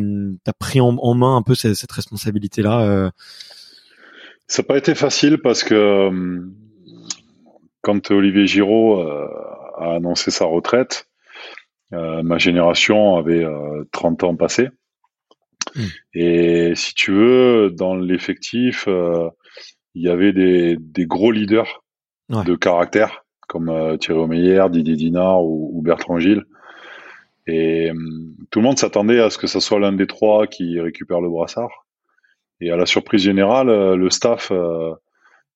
S1: as, pris en, en, main un peu cette, cette responsabilité là
S2: ça n'a pas été facile parce que quand Olivier Giraud a annoncé sa retraite ma génération avait 30 euh, ans passés. Hmm. Et si tu veux, dans l'effectif, euh, il y avait des, des gros leaders de caractère, comme Thierry Omeyer, Didier Dinard ou, Bertrand Gilles. Et tout le monde s'attendait à ce que ce soit l'un des trois qui récupère le brassard. Et à la surprise générale, le staff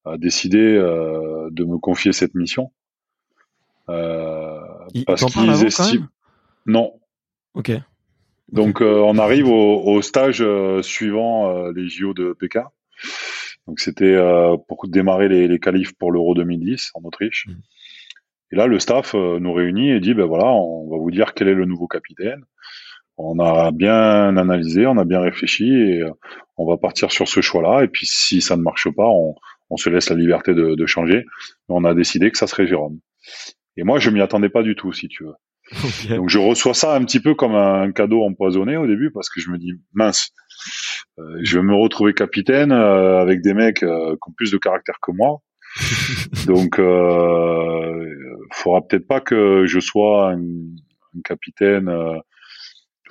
S2: a décidé de me confier cette mission.
S1: parce qu'ils estiment.
S2: Non.
S1: Ok.
S2: Donc euh, on arrive au, stage euh, suivant euh, les JO de Pékin. Donc c'était pour démarrer les, les qualifs pour l'Euro 2010 en Autriche. Mm. Et là le staff nous réunit et dit ben voilà on va vous dire quel est le nouveau capitaine. On a bien analysé, on a bien réfléchi et on va partir sur ce choix-là. Et puis si ça ne marche pas, on, on se laisse la liberté de, de changer. Mais on a décidé que ça serait Jérôme. Et moi je m'y attendais pas du tout si tu veux. Donc je reçois ça un petit peu comme un cadeau empoisonné au début parce que je me dis mince, euh, je vais me retrouver capitaine euh, avec des mecs euh, qui ont plus de caractère que moi. Donc euh, faudra peut-être pas que je sois un, capitaine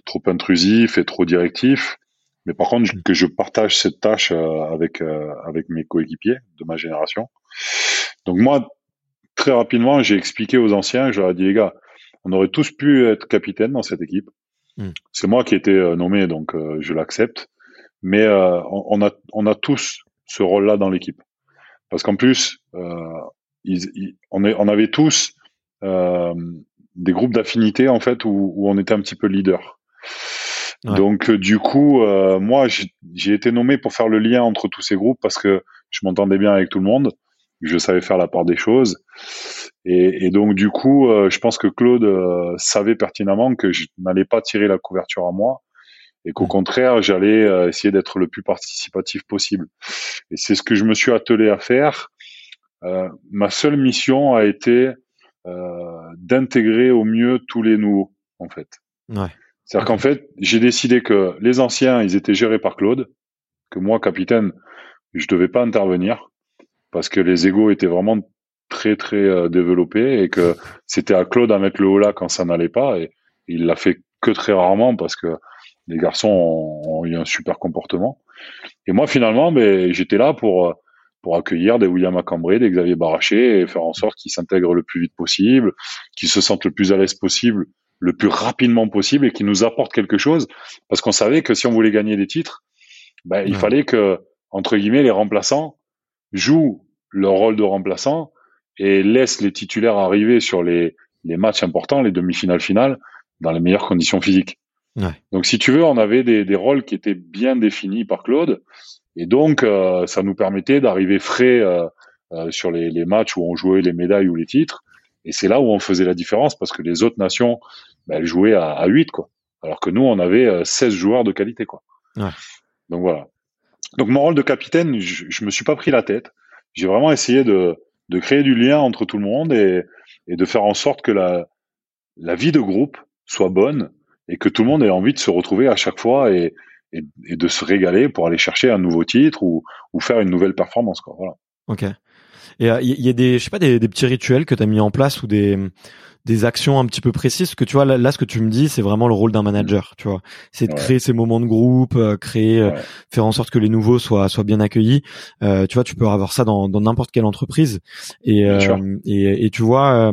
S2: trop intrusif et trop directif, mais par contre que je partage cette tâche avec avec mes coéquipiers de ma génération. Donc moi très rapidement j'ai expliqué aux anciens, je leur ai dit les gars on aurait tous pu être capitaine dans cette équipe. Hmm. C'est moi qui ai été euh, nommé, donc euh, je l'accepte. Mais euh, on, a, on a tous ce rôle-là dans l'équipe. Parce qu'en plus, ils, on, est, on avait tous des groupes d'affinité en fait où, où, on était un petit peu leader. Donc du coup, moi j'ai été nommé pour faire le lien entre tous ces groupes parce que je m'entendais bien avec tout le monde, je savais faire la part des choses et, et, donc du coup, euh, je pense que Claude euh, savait pertinemment que je n'allais pas tirer la couverture à moi et qu'au mmh. contraire, j'allais euh, essayer d'être le plus participatif possible. Et c'est ce que je me suis attelé à faire. ma seule mission a été d'intégrer au mieux tous les nouveaux, en fait.
S1: Ouais.
S2: C'est-à-dire qu'en fait, j'ai décidé que les anciens, ils étaient gérés par Claude, que moi, capitaine, je devais pas intervenir parce que les égaux étaient vraiment très très euh, développé et que c'était à Claude à mettre le haut là quand ça n'allait pas et il l'a fait que très rarement parce que les garçons ont, eu un super comportement. Et moi finalement, ben, j'étais là pour pour accueillir des William Acambré, des Xavier Baraché et faire en sorte qu'ils s'intègrent le plus vite possible, qu'ils se sentent le plus à l'aise possible, le plus rapidement possible et qu'ils nous apportent quelque chose parce qu'on savait que si on voulait gagner des titres, ben, il fallait que entre guillemets les remplaçants jouent leur rôle de remplaçant et laisse les titulaires arriver sur les, les matchs importants, les demi-finales finales, dans les meilleures conditions physiques. Ouais. Donc, si tu veux, on avait des, des, rôles qui étaient bien définis par Claude, et donc euh, ça nous permettait d'arriver frais euh, euh, sur les, les, matchs où on jouait les médailles ou les titres. Et c'est là où on faisait la différence parce que les autres nations, ben, elles jouaient à, à 8, quoi, Alors que nous, on avait 16 joueurs de qualité, quoi.
S1: Ouais.
S2: Donc voilà. Donc mon rôle de capitaine, je, je me suis pas pris la tête. J'ai vraiment essayé de, de créer du lien entre tout le monde et, de faire en sorte que la, vie de groupe soit bonne et que tout le monde ait envie de se retrouver à chaque fois et, de se régaler pour aller chercher un nouveau titre ou, faire une nouvelle performance. Quoi. Voilà.
S1: Ok. Et il euh, y, y, a des, je sais pas, des, des petits rituels que tu as mis en place ou des, des actions un petit peu précises que tu vois là, là ce que tu me dis c'est vraiment le rôle d'un manager tu vois. C'est de
S2: Ouais.
S1: créer ces moments de groupe euh, créer euh, faire en sorte que les nouveaux soient soient bien accueillis. Euh, tu vois tu peux avoir ça dans dans n'importe quelle entreprise. Et euh, et, et tu vois euh,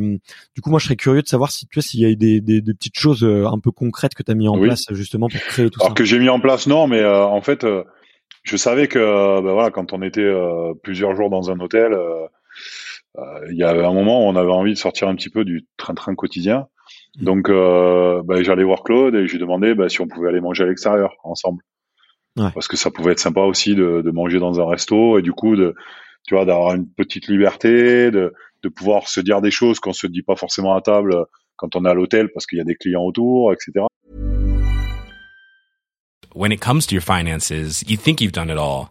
S1: du coup moi je serais curieux de savoir si tu vois s'il y a eu des, des, des petites choses euh, un peu concrètes que tu as mis en
S2: Oui.
S1: place justement pour créer tout
S2: Alors
S1: ça.
S2: que j'ai mis en place, non, mais euh, en fait, euh, je savais que ben voilà, quand on était euh, plusieurs jours dans un hôtel, il y avait un moment où on avait envie de sortir un petit peu du train-train quotidien.
S1: Mm.
S2: Donc, euh, ben, j'allais voir Claude et je lui demandais ben, si on pouvait aller manger à l'extérieur ensemble.
S1: Ouais.
S2: Parce que ça pouvait être sympa aussi de, de manger dans un resto et du coup de, tu vois, d'avoir une petite liberté, de, de pouvoir se dire des choses qu'on se dit pas forcément à table quand on est à l'hôtel parce qu'il y a des clients autour, etc.
S3: when it comes to your finances, you think you've done it all.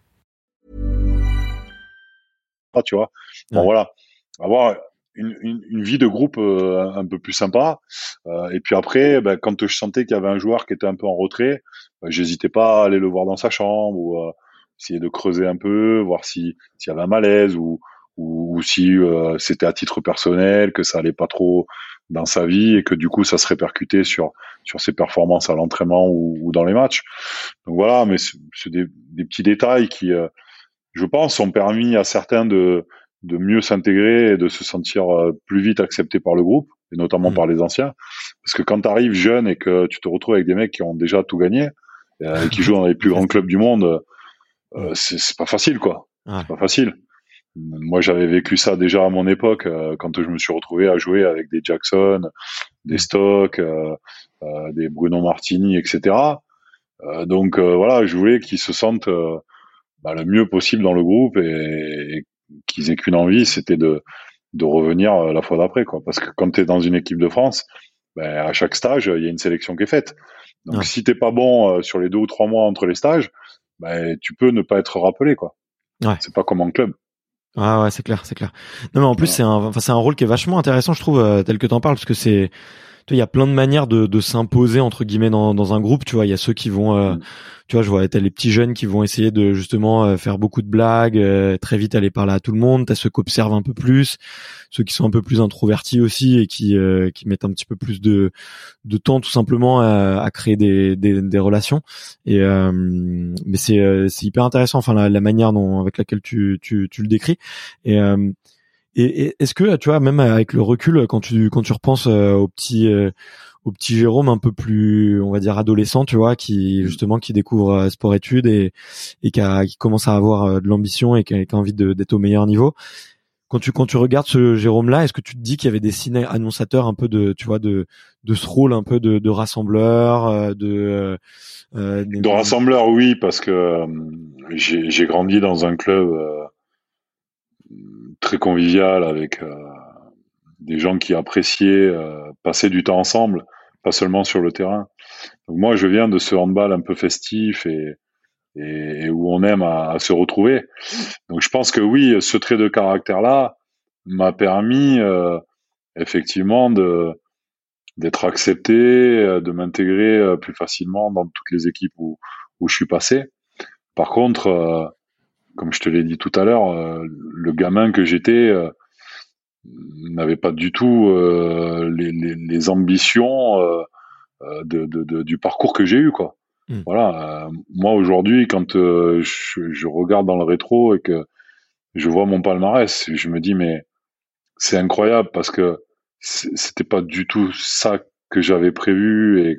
S2: Ah, tu vois. Bon
S1: Ouais.
S2: voilà, avoir une, une, une vie de groupe euh, un peu plus sympa. Euh, et puis après, ben, quand je sentais qu'il y avait un joueur qui était un peu en retrait, ben, j'hésitais pas à aller le voir dans sa chambre ou euh, essayer de creuser un peu, voir si s'il y avait un malaise ou ou, ou si euh, c'était à titre personnel, que ça allait pas trop dans sa vie et que du coup ça se répercutait sur sur ses performances à l'entraînement ou, ou dans les matchs. Donc voilà, mais c'est c'est des, des petits détails qui euh, je pense, ont permis à certains de, de mieux s'intégrer et de se sentir euh, plus vite acceptés par le groupe, et notamment
S1: Mm.
S2: par les anciens. Parce que quand tu arrives jeune et que tu te retrouves avec des mecs qui ont déjà tout gagné, euh, et qui jouent dans les plus grands clubs du monde, euh, c'est c'est pas facile, quoi.
S1: Ouais.
S2: C'est pas facile. Moi, j'avais vécu ça déjà à mon époque, euh, quand je me suis retrouvé à jouer avec des Jackson, des Stock, euh, euh, des Bruno Martini, etc. Euh, donc euh, voilà, je voulais qu'ils se sentent euh, bah, le mieux possible dans le groupe et, et qu'ils aient qu'une envie, c'était de, de revenir euh, la fois d'après, quoi. Parce que quand tu es dans une équipe de France, ben, à chaque stage, il y a une sélection qui est faite. Donc si t'es pas bon euh, sur les deux ou trois mois entre les stages, ben, tu peux ne pas être rappelé, quoi.
S1: Ouais.
S2: C'est pas comme en club.
S1: Ah ouais, c'est clair, c'est clair. Non mais en plus c'est un, enfin c'est un rôle qui est vachement intéressant, je trouve, euh, tel que t'en parles, parce que c'est, il y a plein de manières de, de s'imposer entre guillemets dans, dans un groupe. Tu vois, il y a ceux qui vont, euh,
S2: Mm.
S1: tu vois, je vois, t'as les petits jeunes qui vont essayer de justement euh, faire beaucoup de blagues, euh, très vite aller parler à tout le monde. T'as ceux qui observent un peu plus, ceux qui sont un peu plus introvertis aussi et qui euh, qui mettent un petit peu plus de de temps tout simplement à, à créer des, des des relations. Et euh, mais c'est euh, c'est hyper intéressant, enfin la, la manière dont avec laquelle tu tu tu le décris. Et euh, et, et est-ce que tu vois même avec le recul quand tu quand tu repenses euh, au petit euh, au petit Jérôme un peu plus on va dire adolescent tu vois qui justement qui découvre euh, sport études et et qui, a- qui commence à avoir de l'ambition et qui a, qui a envie d'être au meilleur niveau. Quand tu quand tu regardes ce Jérôme là est-ce que tu te dis qu'il y avait des signes annonçateurs un peu de tu vois de de ce rôle un peu de, de rassembleur de euh,
S2: De rassembleur, oui, parce que euh, j'ai j'ai grandi dans un club euh, très convivial avec euh, des gens qui appréciaient euh, passer du temps ensemble, pas seulement sur le terrain. Moi, je viens de ce handball un peu festif et, où on aime à, se retrouver. Donc je pense que oui, ce trait de caractère-là m'a permis euh, effectivement d'être accepté, de m'intégrer plus facilement dans toutes les équipes où, je suis passé. Par contre, comme je te l'ai dit tout à l'heure, euh, le gamin que j'étais euh, n'avait pas du tout euh, les, les, les ambitions de, de, de- du parcours que j'ai eu, quoi.
S1: Mm.
S2: Voilà. moi aujourd'hui, quand je, je regarde dans le rétro et que je vois mon palmarès, je me dis mais c'est incroyable parce que c'était pas du tout ça que j'avais prévu et,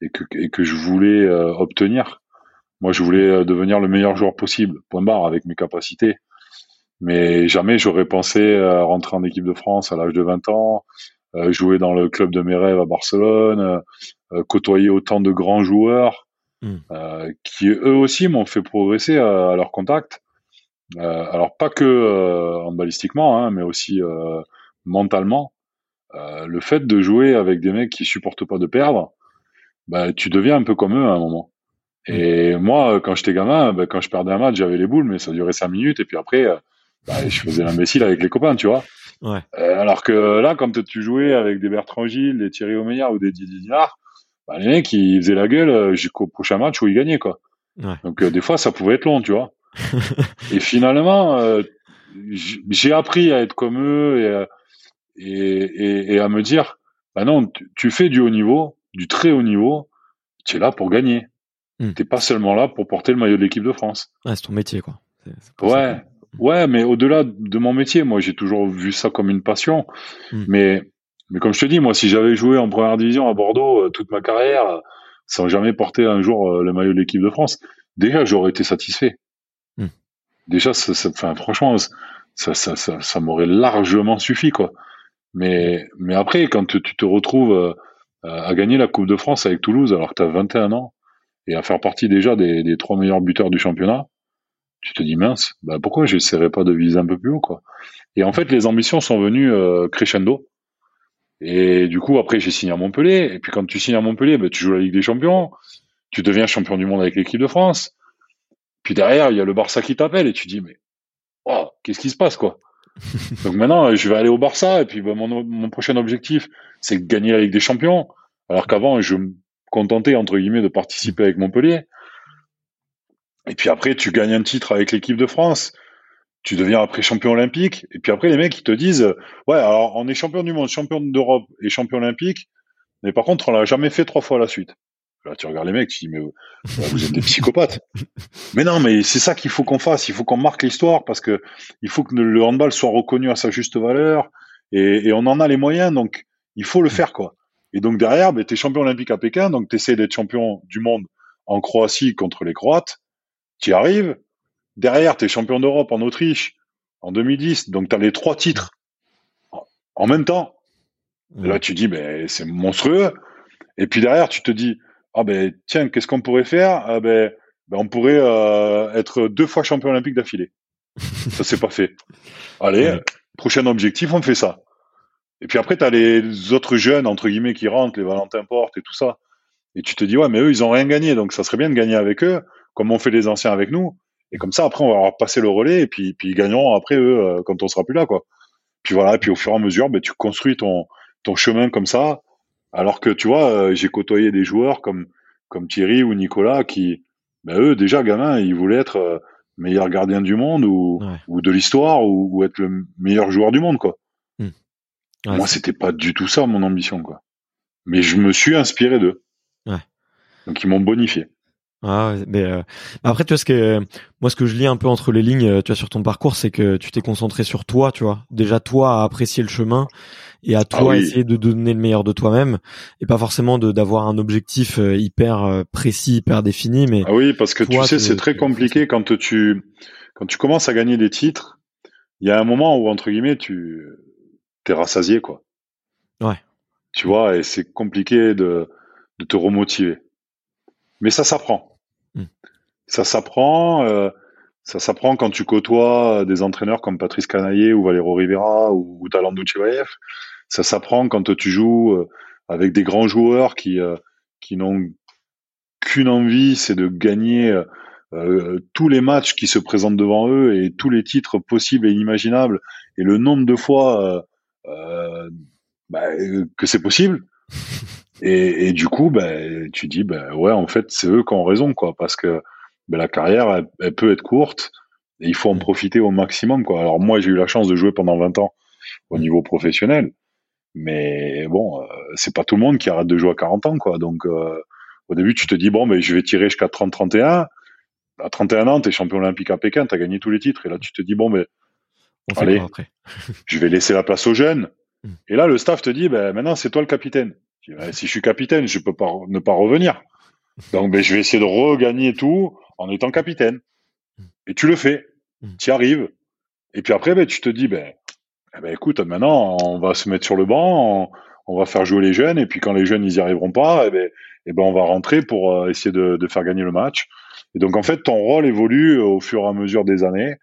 S2: et que, et que je voulais obtenir. Moi, je voulais devenir le meilleur joueur possible, point barre, avec mes capacités. Mais jamais j'aurais pensé à rentrer en équipe de France à l'âge de 20 ans, jouer dans le club de mes rêves à Barcelone, côtoyer autant de grands joueurs hmm. qui eux aussi m'ont fait progresser à, leur contact. alors pas que en balistiquement, hein, mais aussi mentalement. le fait de jouer avec des mecs qui supportent pas de perdre, bah, tu deviens un peu comme eux à un moment. Et moi, quand j'étais gamin, bah, quand je perdais un match, j'avais les boules, mais ça durait cinq minutes. Et puis après, euh, bah, je faisais l'imbécile avec les copains, tu vois. Ouais. Euh, alors que là, quand tu jouais avec des Bertrand Gilles, des Thierry Omeyer ou des Didier Dinard, bah, les mecs, ils faisaient la gueule euh, jusqu'au prochain match où ils gagnaient, quoi. Ouais. Donc, des fois, ça pouvait être long, tu vois. et finalement, j'ai appris à être comme eux et, et, et, à me dire, bah non, tu fais du haut niveau, du très haut niveau, tu es là pour gagner. Tu hmm. T'es pas seulement là pour porter le maillot de l'équipe de France.
S1: Ouais, c'est ton métier, quoi.
S2: ouais, ouais, mais au-delà de mon métier, moi, j'ai toujours vu ça comme une passion. Hmm. Mais, mais comme je te dis, moi, si j'avais joué en première division à Bordeaux euh, toute ma carrière, sans jamais porter un jour euh, le maillot de l'équipe de France, déjà, j'aurais été satisfait. Hmm. Déjà, ça, ça, franchement, ça, ça, ça, ça m'aurait largement suffi, quoi. Mais, mais après, quand tu, te retrouves euh, à gagner la Coupe de France avec Toulouse alors que tu as 21 ans et à faire partie déjà des, des trois meilleurs buteurs du championnat, tu te dis mince, bah pourquoi j'essaierais pas de viser un peu plus haut quoi? Et en fait, les ambitions sont venues euh, crescendo. Et du coup, après, j'ai signé à Montpellier. Et puis quand tu signes à Montpellier, bah, tu joues la Ligue des Champions, tu deviens champion du monde avec l'équipe de France. Puis derrière, il y a le Barça qui t'appelle et tu dis mais oh, qu'est-ce qui se passe quoi? Donc maintenant, je vais aller au Barça et puis bah, mon, mon prochain objectif, c'est de gagner la Ligue des Champions. Alors qu'avant, je me contentais entre guillemets de participer avec Montpellier. Et puis après, tu gagnes un titre avec l'équipe de France. Tu deviens après champion olympique. Et puis après, les mecs, ils te disent, ouais, alors on est champion du monde, champion d'Europe et champion olympique. Mais par contre, on l'a jamais fait trois fois à la suite. Là, tu regardes les mecs, tu dis, mais vous êtes des psychopathes. mais non, mais c'est ça qu'il faut qu'on fasse. Il faut qu'on marque l'histoire parce que il faut que le handball soit reconnu à sa juste valeur et, on en a les moyens, donc il faut le faire, quoi. Et donc derrière, ben, tu es champion olympique à Pékin, donc tu essaies d'être champion du monde en Croatie contre les Croates. Tu y arrives. Derrière, tu es champion d'Europe en Autriche en 2010, donc tu as les trois titres en même temps. là, tu dis, ben, c'est monstrueux. Et puis derrière, tu te dis, ah ben tiens, qu'est-ce qu'on pourrait faire? Ah ben, ben, on pourrait euh, être deux fois champion olympique d'affilée. ça c'est pas fait. Allez, prochain objectif, on fait ça. Et puis après, tu as les autres jeunes, entre guillemets, qui rentrent, les Valentin Porte et tout ça. Et tu te dis, ouais, mais eux, ils ont rien gagné, donc ça serait bien de gagner avec eux, comme on fait les anciens avec nous. Et comme ça, après, on va leur passer le relais, et puis, puis ils gagneront après eux euh, quand on sera plus là, quoi. Puis voilà, et puis au fur et à mesure, ben, tu construis ton, ton chemin comme ça, alors que tu vois, euh, j'ai côtoyé des joueurs comme comme Thierry ou Nicolas qui, ben eux déjà gamins, ils voulaient être euh, meilleur gardien du monde ou ou de l'histoire ou, être le meilleur joueur du monde quoi. Moi, c'était pas du tout ça mon ambition quoi. Mais je me suis inspiré d'eux. Donc ils m'ont bonifié.
S1: Ah, mais euh, après, tu vois ce que moi, ce que je lis un peu entre les lignes, tu vois, sur ton parcours, c'est que tu t'es concentré sur toi, tu vois. Déjà toi à apprécier le chemin et à ah toi essayer de donner le meilleur de toi-même et pas forcément de d'avoir un objectif euh, hyper euh, précis, hyper défini. Mais
S2: ah oui, parce que tu sais, c'est très compliqué quand tu quand tu commences à gagner des titres. Il y a un moment où entre guillemets, tu t'es rassasié, quoi.
S1: Ouais.
S2: Tu vois, et c'est compliqué de de te remotiver. Mais ça s'apprend. Hmm. Ça s'apprend. Euh, ça s'apprend quand tu côtoies des entraîneurs comme Patrice Canaillé ou Valero Rivera ou, ou Talandou Ça s'apprend quand tu joues euh, avec des grands joueurs qui euh, qui n'ont qu'une envie, c'est de gagner tous les matchs qui se présentent devant eux et tous les titres possibles et inimaginables et le nombre de fois bah, que c'est possible. Et, et, du coup, ben, tu dis, ben ouais, en fait, c'est eux qui ont raison, quoi, parce que ben, la carrière, elle, peut être courte et il faut en profiter au maximum, quoi. Alors moi, j'ai eu la chance de jouer pendant 20 ans au niveau professionnel, mais bon, euh, c'est pas tout le monde qui arrête de jouer à 40 ans, quoi. Donc, euh, au début, tu te dis, bon, je vais tirer jusqu'à 30-31. À 31 ans, tu es champion olympique à Pékin, tu as gagné tous les titres. Et là, tu te dis, bon, allez, je vais laisser la place aux jeunes. Hmm. Et là, le staff te dit, ben, maintenant, c'est toi le capitaine. Ben, si je suis capitaine, je peux pas ne pas revenir. Donc, ben, je vais essayer de regagner tout en étant capitaine. Et tu le fais.
S1: Mm.
S2: Tu y arrives. Et puis après, ben, tu te dis, ben, eh ben, écoute, maintenant, on va se mettre sur le banc, on, on, va faire jouer les jeunes, et puis quand les jeunes, ils y arriveront pas, eh ben, eh ben, on va rentrer pour euh, essayer de, de, faire gagner le match. Et donc, en fait, ton rôle évolue au fur et à mesure des années.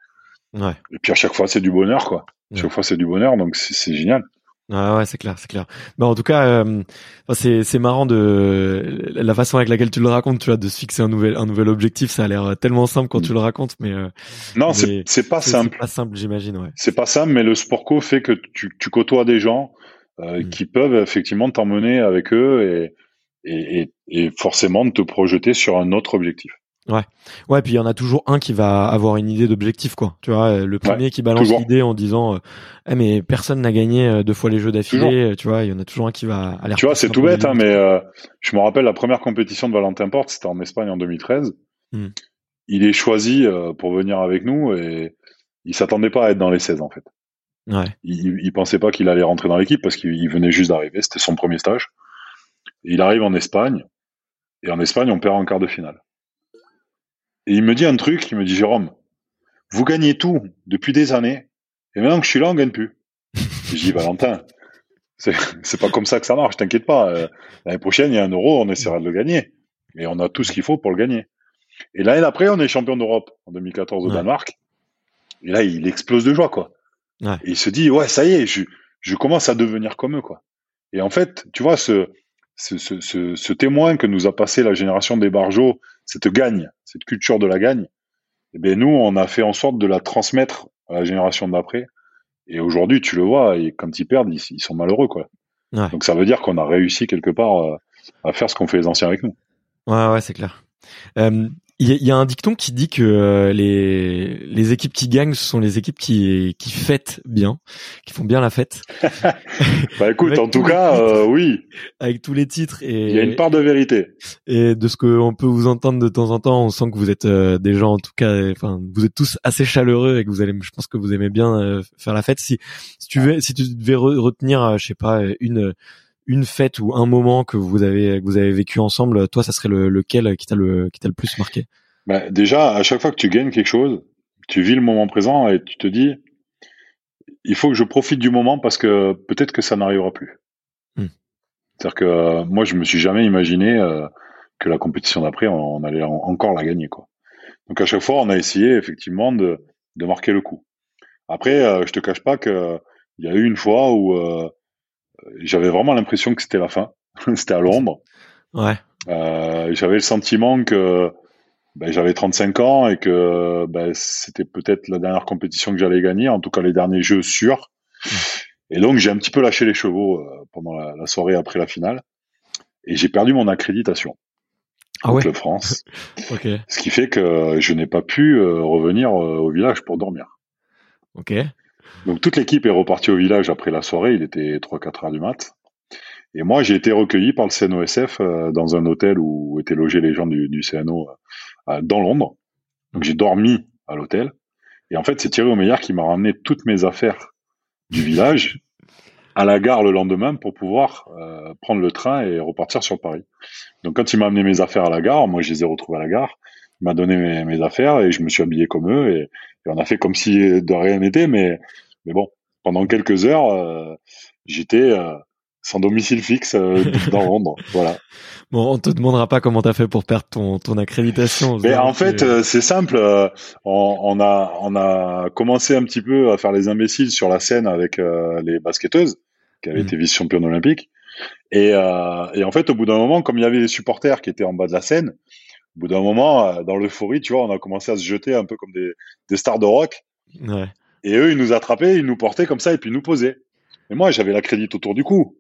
S1: Ouais.
S2: Et puis, à chaque fois, c'est du bonheur, quoi.
S1: Ouais.
S2: chaque fois, c'est du bonheur, donc c'est génial.
S1: Ah ouais, c'est clair, c'est clair. Bah en tout cas, euh, c'est c'est marrant de la façon avec laquelle tu le racontes, tu vois, de se fixer un nouvel un nouvel objectif. Ça a l'air tellement simple quand tu le racontes, mais euh,
S2: Non,
S1: Mais
S2: c'est c'est pas simple.
S1: c'est pas simple, j'imagine, ouais.
S2: C'est pas simple, mais le sport co fait que tu, tu côtoies des gens euh,
S1: Mm.
S2: qui peuvent effectivement t'emmener avec eux et, et, et, et forcément te projeter sur un autre objectif.
S1: Ouais, puis il y en a toujours un qui va avoir une idée d'objectif, quoi. Tu vois, le premier qui balance l'idée en disant, euh, eh, mais personne n'a gagné euh, deux fois les jeux d'affilée. euh, Tu vois, il y en a toujours un qui va aller.
S2: Tu vois, c'est tout bête, hein, mais euh, je me rappelle la première compétition de Valentin Porte, c'était en Espagne en 2013.
S1: Mm.
S2: Il est choisi euh, pour venir avec nous et il s'attendait pas à être dans les 16 en fait.
S1: Ouais.
S2: Il, il pensait pas qu'il allait rentrer dans l'équipe parce qu'il il venait juste d'arriver, c'était son premier stage. Et il arrive en Espagne et en Espagne on perd en quart de finale. Et il me dit un truc, il me dit Jérôme, vous gagnez tout depuis des années et maintenant que je suis là on gagne plus. je dis Valentin, c'est pas comme ça que ça marche, t'inquiète pas. euh, L'année prochaine il y a un euro, on essaiera de le gagner et on a tout ce qu'il faut pour le gagner. Et l'année d'après on est champion d'Europe en 2014 au
S1: Ouais.
S2: Danemark. Et là il explose de joie quoi.
S1: Ouais.
S2: Et il se dit ouais ça y est, je, je commence à devenir comme eux quoi. Et en fait, tu vois ce ce, ce, ce, ce témoin que nous a passé la génération des Barjots, cette gagne, cette culture de la gagne, eh bien nous on a fait en sorte de la transmettre à la génération d'après. Et aujourd'hui, tu le vois, et quand ils perdent, ils, ils sont malheureux quoi.
S1: Ouais.
S2: Donc ça veut dire qu'on a réussi quelque part euh, à faire ce qu'ont fait les anciens avec nous.
S1: Ouais, ouais, c'est clair. Euh, Il y, a- il y a un dicton qui dit que euh, les les équipes qui gagnent, ce sont les équipes qui qui fêtent bien, qui font bien la fête,
S2: Bah écoute, en tout cas,
S1: titres.
S2: euh, oui,
S1: avec tous les titres et
S2: il y a une part de vérité.
S1: et de ce qu'on peut vous entendre de temps en temps, on sent que vous êtes euh, des gens en tout cas, enfin vous êtes tous assez chaleureux et que vous allez, je pense que vous aimez bien euh, faire la fête. Si si tu veux, si tu devais re- retenir, euh, je sais pas, une une fête ou un moment que vous avez que vous avez vécu ensemble, toi ça serait le, lequel qui t'a le qui t'a le plus marqué?
S2: Bah, déjà, à chaque fois que tu gagnes quelque chose, tu vis le moment présent et tu te dis, il faut que je profite du moment parce que peut-être que ça n'arrivera plus.
S1: Hmm.
S2: C'est-à-dire que euh, moi, je me suis jamais imaginé euh, que la compétition d'après, on, on allait en- encore la gagner. Quoi. Donc à chaque fois, on a essayé effectivement de, de marquer le coup. Après, euh, je te cache pas que il y a eu une fois où euh, j'avais vraiment l'impression que c'était la fin. c'était à Londres.
S1: Ouais.
S2: Euh, j'avais le sentiment que ben, j'avais 35 ans et que ben, c'était peut-être la dernière compétition que j'allais gagner, en tout cas les derniers jeux sûrs. Et donc j'ai un petit peu lâché les chevaux euh, pendant la, la soirée après la finale et j'ai perdu mon accréditation
S1: Ah ouais.
S2: Club France,
S1: Ok.
S2: ce qui fait que je n'ai pas pu euh, revenir euh, au village pour dormir.
S1: Ok.
S2: Donc toute l'équipe est repartie au village après la soirée, il était 3-4 heures du mat. Et moi, j'ai été recueilli par le CNOSF euh, dans un hôtel où étaient logés les gens du, du CNO euh, dans Londres. Donc j'ai dormi à l'hôtel. Et en fait, c'est Thierry Omeillard qui m'a ramené toutes mes affaires du village à la gare le lendemain pour pouvoir euh, prendre le train et repartir sur Paris. Donc quand il m'a amené mes affaires à la gare, moi je les ai retrouvées à la gare. Il m'a donné mes, mes affaires et je me suis habillé comme eux et, et on a fait comme si de rien n'était. Mais, mais bon, pendant quelques heures, euh, j'étais euh, sans domicile fixe euh, dans Londres. Voilà.
S1: Bon, on te demandera pas comment t'as fait pour perdre ton ton accréditation.
S2: Mais en fait, euh, c'est simple. euh, on, on a on a commencé un petit peu à faire les imbéciles sur la scène avec euh, les basketteuses qui avaient
S1: Mhm.
S2: été vice-championnes olympiques. Et, euh, et en fait, au bout d'un moment, comme il y avait les supporters qui étaient en bas de la scène, au bout d'un moment, euh, dans l'euphorie, tu vois, on a commencé à se jeter un peu comme des, des stars de rock.
S1: ouais.
S2: Et eux, ils nous attrapaient, ils nous portaient comme ça et puis ils nous posaient. Et moi, j'avais la crédite autour du cou.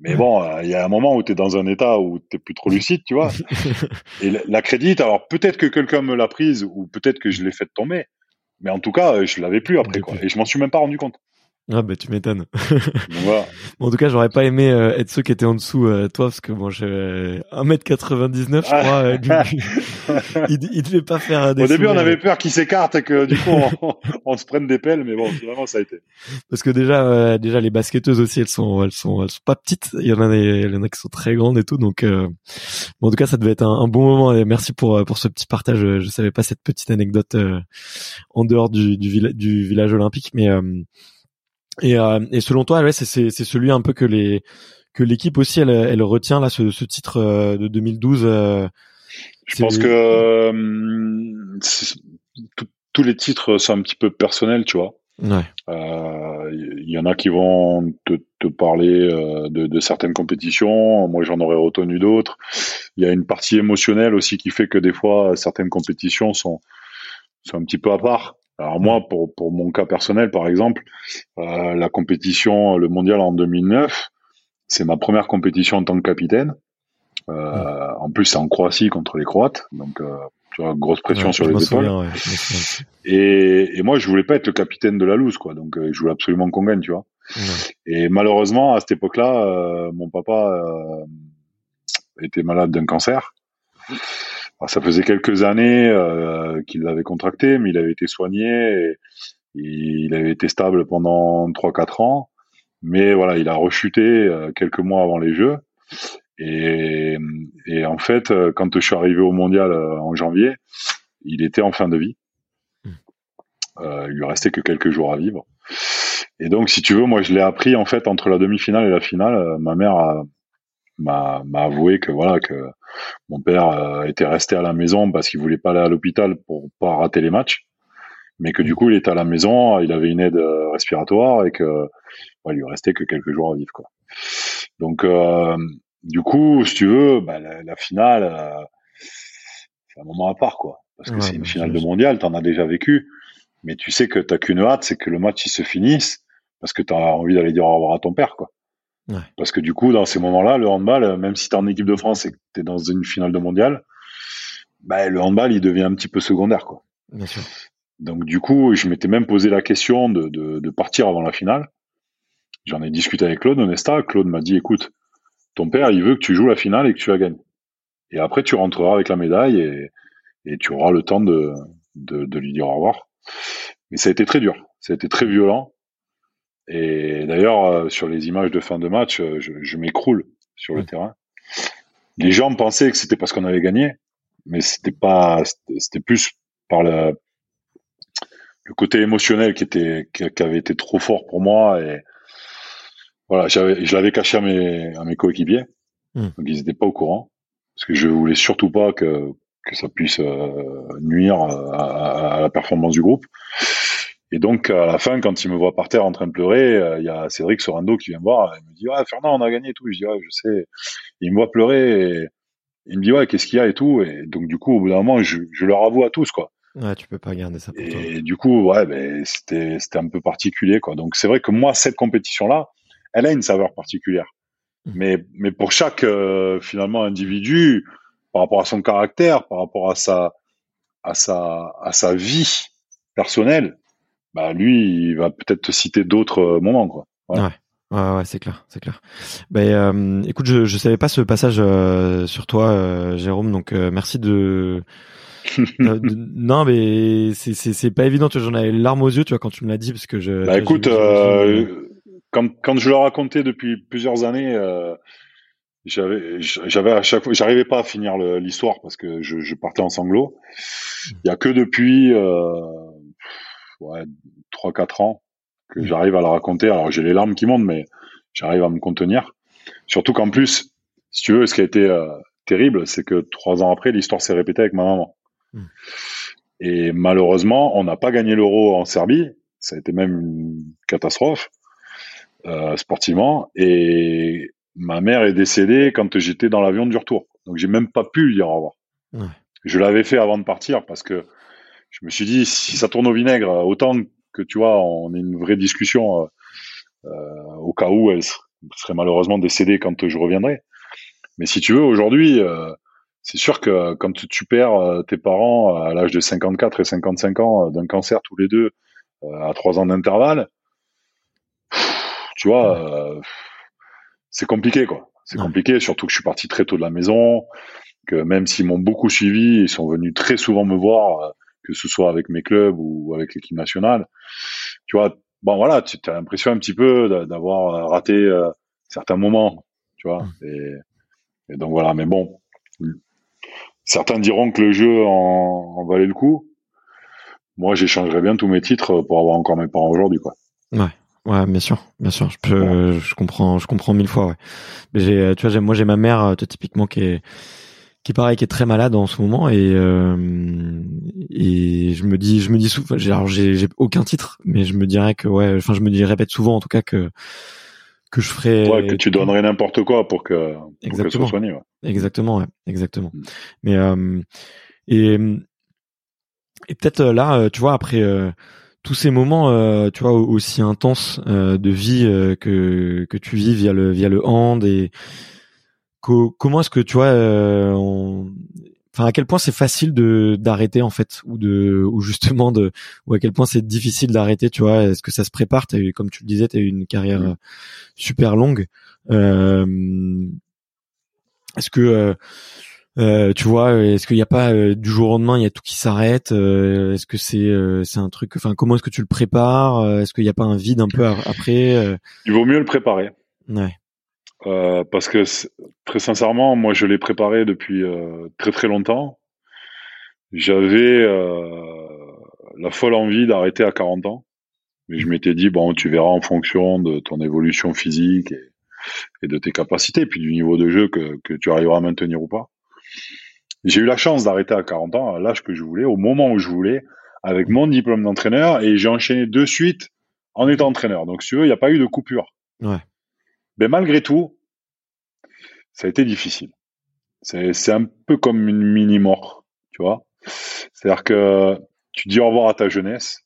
S2: Mais bon, euh, il y a un moment où tu es dans un état où t'es plus trop lucide, tu vois. Et la- la crédite, alors peut-être que quelqu'un me l'a prise ou peut-être que je l'ai fait tomber. Mais en tout cas, euh, je l'avais plus après, quoi. Et je m'en suis même pas rendu compte.
S1: Ah bah tu m'étonnes. en tout cas, j'aurais pas aimé euh, être ceux qui étaient en dessous euh, toi parce que bon, j'ai 1m99 je crois. Euh, il, il, devait pas faire des
S2: Au début, on avait peur qu'il s'écarte et que du coup on, se prenne des pelles mais bon, finalement ça a été.
S1: Parce que déjà déjà les basketteuses aussi, elles sont elles sont elles sont pas petites, il y en a des il y en a qui sont très grandes et tout donc bon, en tout cas, ça devait être un, bon moment et merci pour pour ce petit partage. Je savais pas cette petite anecdote en dehors du du, du village olympique mais et, euh, et selon toi, ouais, c'est celui un peu que les que l'équipe aussi elle, elle retient là ce, ce titre euh, de 2012. Euh,
S2: je pense que tous les titres sont un petit peu personnels, tu vois.
S1: Ouais.
S2: Il y en a qui vont te, te parler de, de, certaines compétitions. Moi, j'en aurais retenu d'autres. Il y a une partie émotionnelle aussi qui fait que des fois certaines compétitions sont sont un petit peu à part. Alors moi, pour, pour mon cas personnel, par exemple, euh, la compétition, le mondial en 2009, c'est ma première compétition en tant que capitaine. Euh, en plus, c'est en Croatie contre les Croates, donc euh, tu vois, grosse pression sur les épaules. et, et, moi, je voulais pas être le capitaine de la loose, quoi. Donc, je voulais absolument qu'on gagne, tu vois. Et malheureusement, à cette époque-là, mon papa était malade d'un cancer. Ça faisait quelques années euh, qu'il l'avait contracté, mais il avait été soigné et il avait été stable pendant 3-4 ans. Mais voilà, il a rechuté euh, quelques mois avant les Jeux. Et, et, en fait, euh, quand je suis arrivé au mondial en janvier, il était en fin de vie. Hmm. Euh, il lui restait que quelques jours à vivre. Et donc, si tu veux, moi, je l'ai appris en fait entre la demi-finale et la finale. ma mère m'a avoué que voilà que mon père euh, était resté à la maison parce qu'il voulait pas aller à l'hôpital pour pas rater les matchs, mais que du coup il était à la maison, il avait une aide euh, respiratoire et que il lui restait que quelques jours à vivre quoi. Donc euh, du coup, si tu veux, bah, la, finale, c'est un moment à part quoi, parce que c'est une finale de mondial, t'en as déjà vécu, mais tu sais que t'as qu'une hâte, c'est que le match il se finisse parce que tu as envie d'aller dire au revoir à ton père quoi. Parce que du coup, dans ces moments-là, le handball, même si tu es en équipe de France et que tu es dans une finale de mondial, bah, le handball, il devient un petit peu secondaire. Quoi.
S1: Bien sûr.
S2: Donc du coup, je m'étais même posé la question de, de, de partir avant la finale. J'en ai discuté avec Claude Onesta. Claude m'a dit, écoute, ton père, il veut que tu joues la finale et que tu la gagnes. Et après, tu rentreras avec la médaille et, et tu auras le temps de, de, de lui dire au revoir. Mais ça a été très dur. Ça a été très violent. Et d'ailleurs, euh, sur les images de fin de match, euh, je, m'écroule sur le terrain. Les gens pensaient que c'était parce qu'on avait gagné, mais c'était pas, c'était plus par le, le côté émotionnel qui était, qui avait été trop fort pour moi et voilà, j'avais, je l'avais caché à mes, à mes coéquipiers, hmm. donc ils n'étaient pas au courant parce que je voulais surtout pas que que ça puisse euh, nuire à, à, la performance du groupe. Et donc, à la fin, quand il me voit par terre en train de pleurer, euh, il y a Cédric Sorando qui vient me voir. Il me dit, ouais, Fernand, on a gagné et tout. Je dis, ouais, je sais. il me voit pleurer et il me dit, ouais, qu'est-ce qu'il y a et tout. Et donc, du coup, au bout d'un moment, je, je leur avoue à tous, quoi.
S1: Ouais, tu peux pas garder ça pour
S2: et
S1: toi.
S2: Et du coup, ouais, ben, c'était, c'était un peu particulier, quoi. Donc, c'est vrai que moi, cette compétition-là, elle a une saveur particulière. Mmh. Mais, mais pour chaque, euh, finalement, individu, par rapport à son caractère, par rapport à sa, à sa, à sa vie personnelle, bah lui, il va peut-être te citer d'autres euh, moments, quoi.
S1: Ouais. Ouais, ouais, c'est clair, c'est clair. Ben, euh, écoute, je je savais pas ce passage euh, sur toi, euh, Jérôme, donc merci de. non, mais c'est c'est c'est pas évident. J'en avais larmes aux yeux, tu vois, quand tu me l'as dit, parce que je.
S2: Bah écoute, quand quand je le racontais depuis plusieurs années, j'avais j'avais à chaque fois, j'arrivais pas à finir l'histoire parce que je, je partais en sanglots. Mmh. Il y a que depuis ouais, 3-4 ans que j'arrive à le raconter. Alors j'ai les larmes qui montent, mais j'arrive à me contenir. Surtout qu'en plus, si tu veux, ce qui a été euh, terrible, c'est que trois ans après, l'histoire s'est répétée avec ma maman. Hmm. Et malheureusement, on n'a pas gagné l'euro en Serbie. Ça a été même une catastrophe euh, sportivement. Et ma mère est décédée quand j'étais dans l'avion du retour. Donc j'ai même pas pu lui dire au revoir. Je l'avais fait avant de partir parce que je me suis dit si ça tourne au vinaigre, autant que tu vois, on ait une vraie discussion euh, euh, au cas où elle serait malheureusement décédée quand je reviendrai. Mais si tu veux, aujourd'hui, euh, c'est sûr que quand tu perds tes parents à l'âge de 54 et 55 ans d'un cancer tous les deux à trois ans d'intervalle, tu vois, euh, c'est compliqué, quoi. C'est compliqué, surtout que je suis parti très tôt de la maison, que même s'ils m'ont beaucoup suivi, ils sont venus très souvent me voir, euh, que ce soit avec mes clubs ou avec l'équipe nationale. Tu vois, bon voilà, tu as l'impression un petit peu d'avoir raté euh, certains moments, tu vois. Mmh. Et, et, donc voilà, mais bon, certains diront que le jeu en, en valait le coup. Moi, j'échangerais bien tous mes titres pour avoir encore mes parents aujourd'hui, quoi.
S1: Ouais. Ouais, bien sûr, bien sûr. Je peux, je comprends, je comprends mille fois. Ouais. J'ai, tu vois, moi j'ai ma mère, euh, typiquement qui est, qui pareil, qui est très malade en ce moment et euh, et je me dis, je me dis souvent, alors j'ai, j'ai aucun titre, mais je me dirais que ouais, enfin je me dis, répète souvent en tout cas que que je ferais.
S2: Ouais, que tu donnerais n'importe quoi pour que pour exactement. Que soigné, ouais.
S1: Exactement, ouais, exactement. Mm. Mais euh, et et peut-être euh, là, tu vois, après tous ces moments, euh, tu vois, aussi intenses euh, de vie euh, que que tu vis via le via le hand et comment est-ce que tu vois, enfin à quel point c'est facile de d'arrêter en fait ou de ou justement de ou à quel point c'est difficile d'arrêter, tu vois, est-ce que ça se prépare? T'as eu, comme tu le disais, t'as eu une carrière mmh. super longue. est-ce que euh, tu vois, est-ce qu'il n'y a pas euh, du jour au lendemain, il y a tout qui s'arrête euh, Est-ce que c'est c'est un truc Enfin, comment est-ce que tu le prépares? Est-ce qu'il n'y a pas un vide un peu après
S2: Il vaut mieux le préparer.
S1: Ouais.
S2: Parce que très sincèrement, moi, je l'ai préparé depuis très très longtemps. J'avais la folle envie d'arrêter à 40 ans, mais je m'étais dit bon, tu verras en fonction de ton évolution physique et, et de tes capacités, puis du niveau de jeu que, que tu arriveras à maintenir ou pas. J'ai eu la chance d'arrêter à 40 ans, à l'âge que je voulais, au moment où je voulais, avec mon diplôme d'entraîneur, et j'ai enchaîné de suite en étant entraîneur. Donc, si tu veux, il n'y a pas eu de coupure.
S1: Ouais.
S2: Mais malgré tout, ça a été difficile. C'est un peu comme une mini-mort, tu vois. C'est-à-dire que tu dis au revoir à ta jeunesse,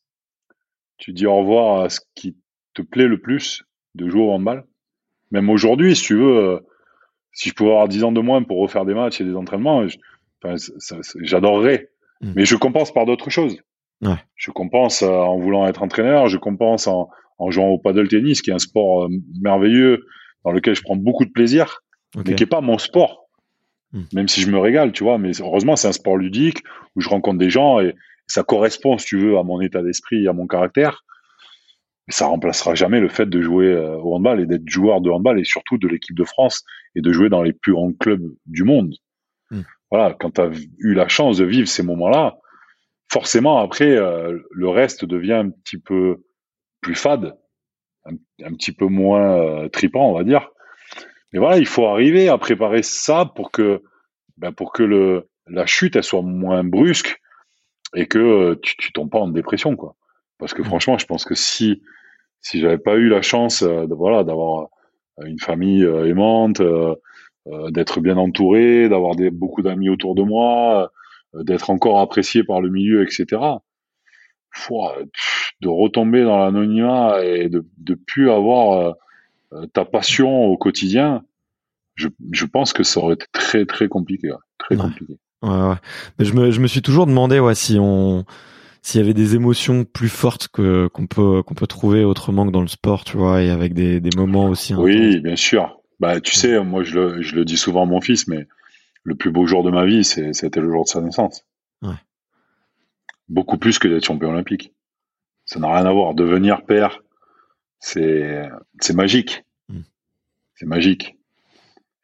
S2: tu dis au revoir à ce qui te plaît le plus de jouer au handball. Même aujourd'hui, si tu veux, si je pouvais avoir 10 ans de moins pour refaire des matchs et des entraînements, j'adorerais. Hmm. Mais je compense par d'autres choses.
S1: Ouais.
S2: Je compense euh, en voulant être entraîneur, je compense en, en jouant au paddle tennis, qui est un sport euh, merveilleux dans lequel je prends beaucoup de plaisir, mais qui est pas mon sport. Hmm. Même si je me régale, tu vois. Mais heureusement, c'est un sport ludique où je rencontre des gens et ça correspond, si tu veux, à mon état d'esprit, à mon caractère ça remplacera jamais le fait de jouer euh, au handball et d'être joueur de handball et surtout de l'équipe de France et de jouer dans les plus grands clubs du monde. Hmm. Voilà, quand tu as eu la chance de vivre ces moments-là, forcément après euh, le reste devient un petit peu plus fade, un, petit peu moins euh, tripant, on va dire. Mais voilà, il faut arriver à préparer ça pour que ben, pour que le la chute elle soit moins brusque et que tu, tu tombes pas en dépression quoi. Parce que mmh. franchement, je pense que si si j'avais pas eu la chance euh, de voilà d'avoir euh, une famille euh, aimante, d'être bien entouré, d'avoir des, beaucoup d'amis autour de moi, d'être encore apprécié par le milieu, etc. de retomber dans l'anonymat et de de plus avoir ta passion au quotidien, je, je pense que ça aurait été très très compliqué, très compliqué.
S1: Ouais, ouais. Mais je me je me suis toujours demandé ouais si on s'il y avait des émotions plus fortes que qu'on peut qu'on peut trouver autrement que dans le sport, tu vois, et avec des, des moments aussi.
S2: Oui, bien sûr. Bah, tu sais, moi je le, je le dis souvent à mon fils, mais le plus beau jour de ma vie, c'était le jour de sa naissance.
S1: Ouais.
S2: Beaucoup plus que d'être champion olympique. Ça n'a rien à voir. Devenir père, c'est, c'est magique. Mm. C'est magique.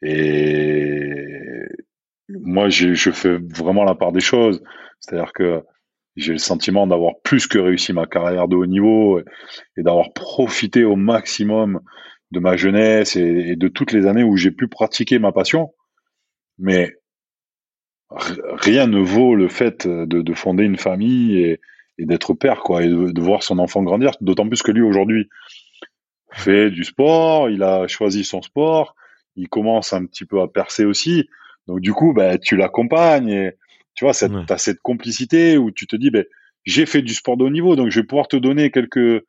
S2: Et moi, je, je fais vraiment la part des choses. C'est-à-dire que j'ai le sentiment d'avoir plus que réussi ma carrière de haut niveau et, d'avoir profité au maximum de ma jeunesse et, de toutes les années où j'ai pu pratiquer ma passion. Mais rien ne vaut le fait de, fonder une famille et, d'être père, quoi, et de, voir son enfant grandir. D'autant plus que lui aujourd'hui fait du sport, il a choisi son sport, il commence un petit peu à percer aussi. Donc du coup, bah, tu l'accompagnes et, tu vois, cette, as cette complicité où tu te dis, ben, j'ai fait du sport de haut niveau, donc je vais pouvoir te donner quelques,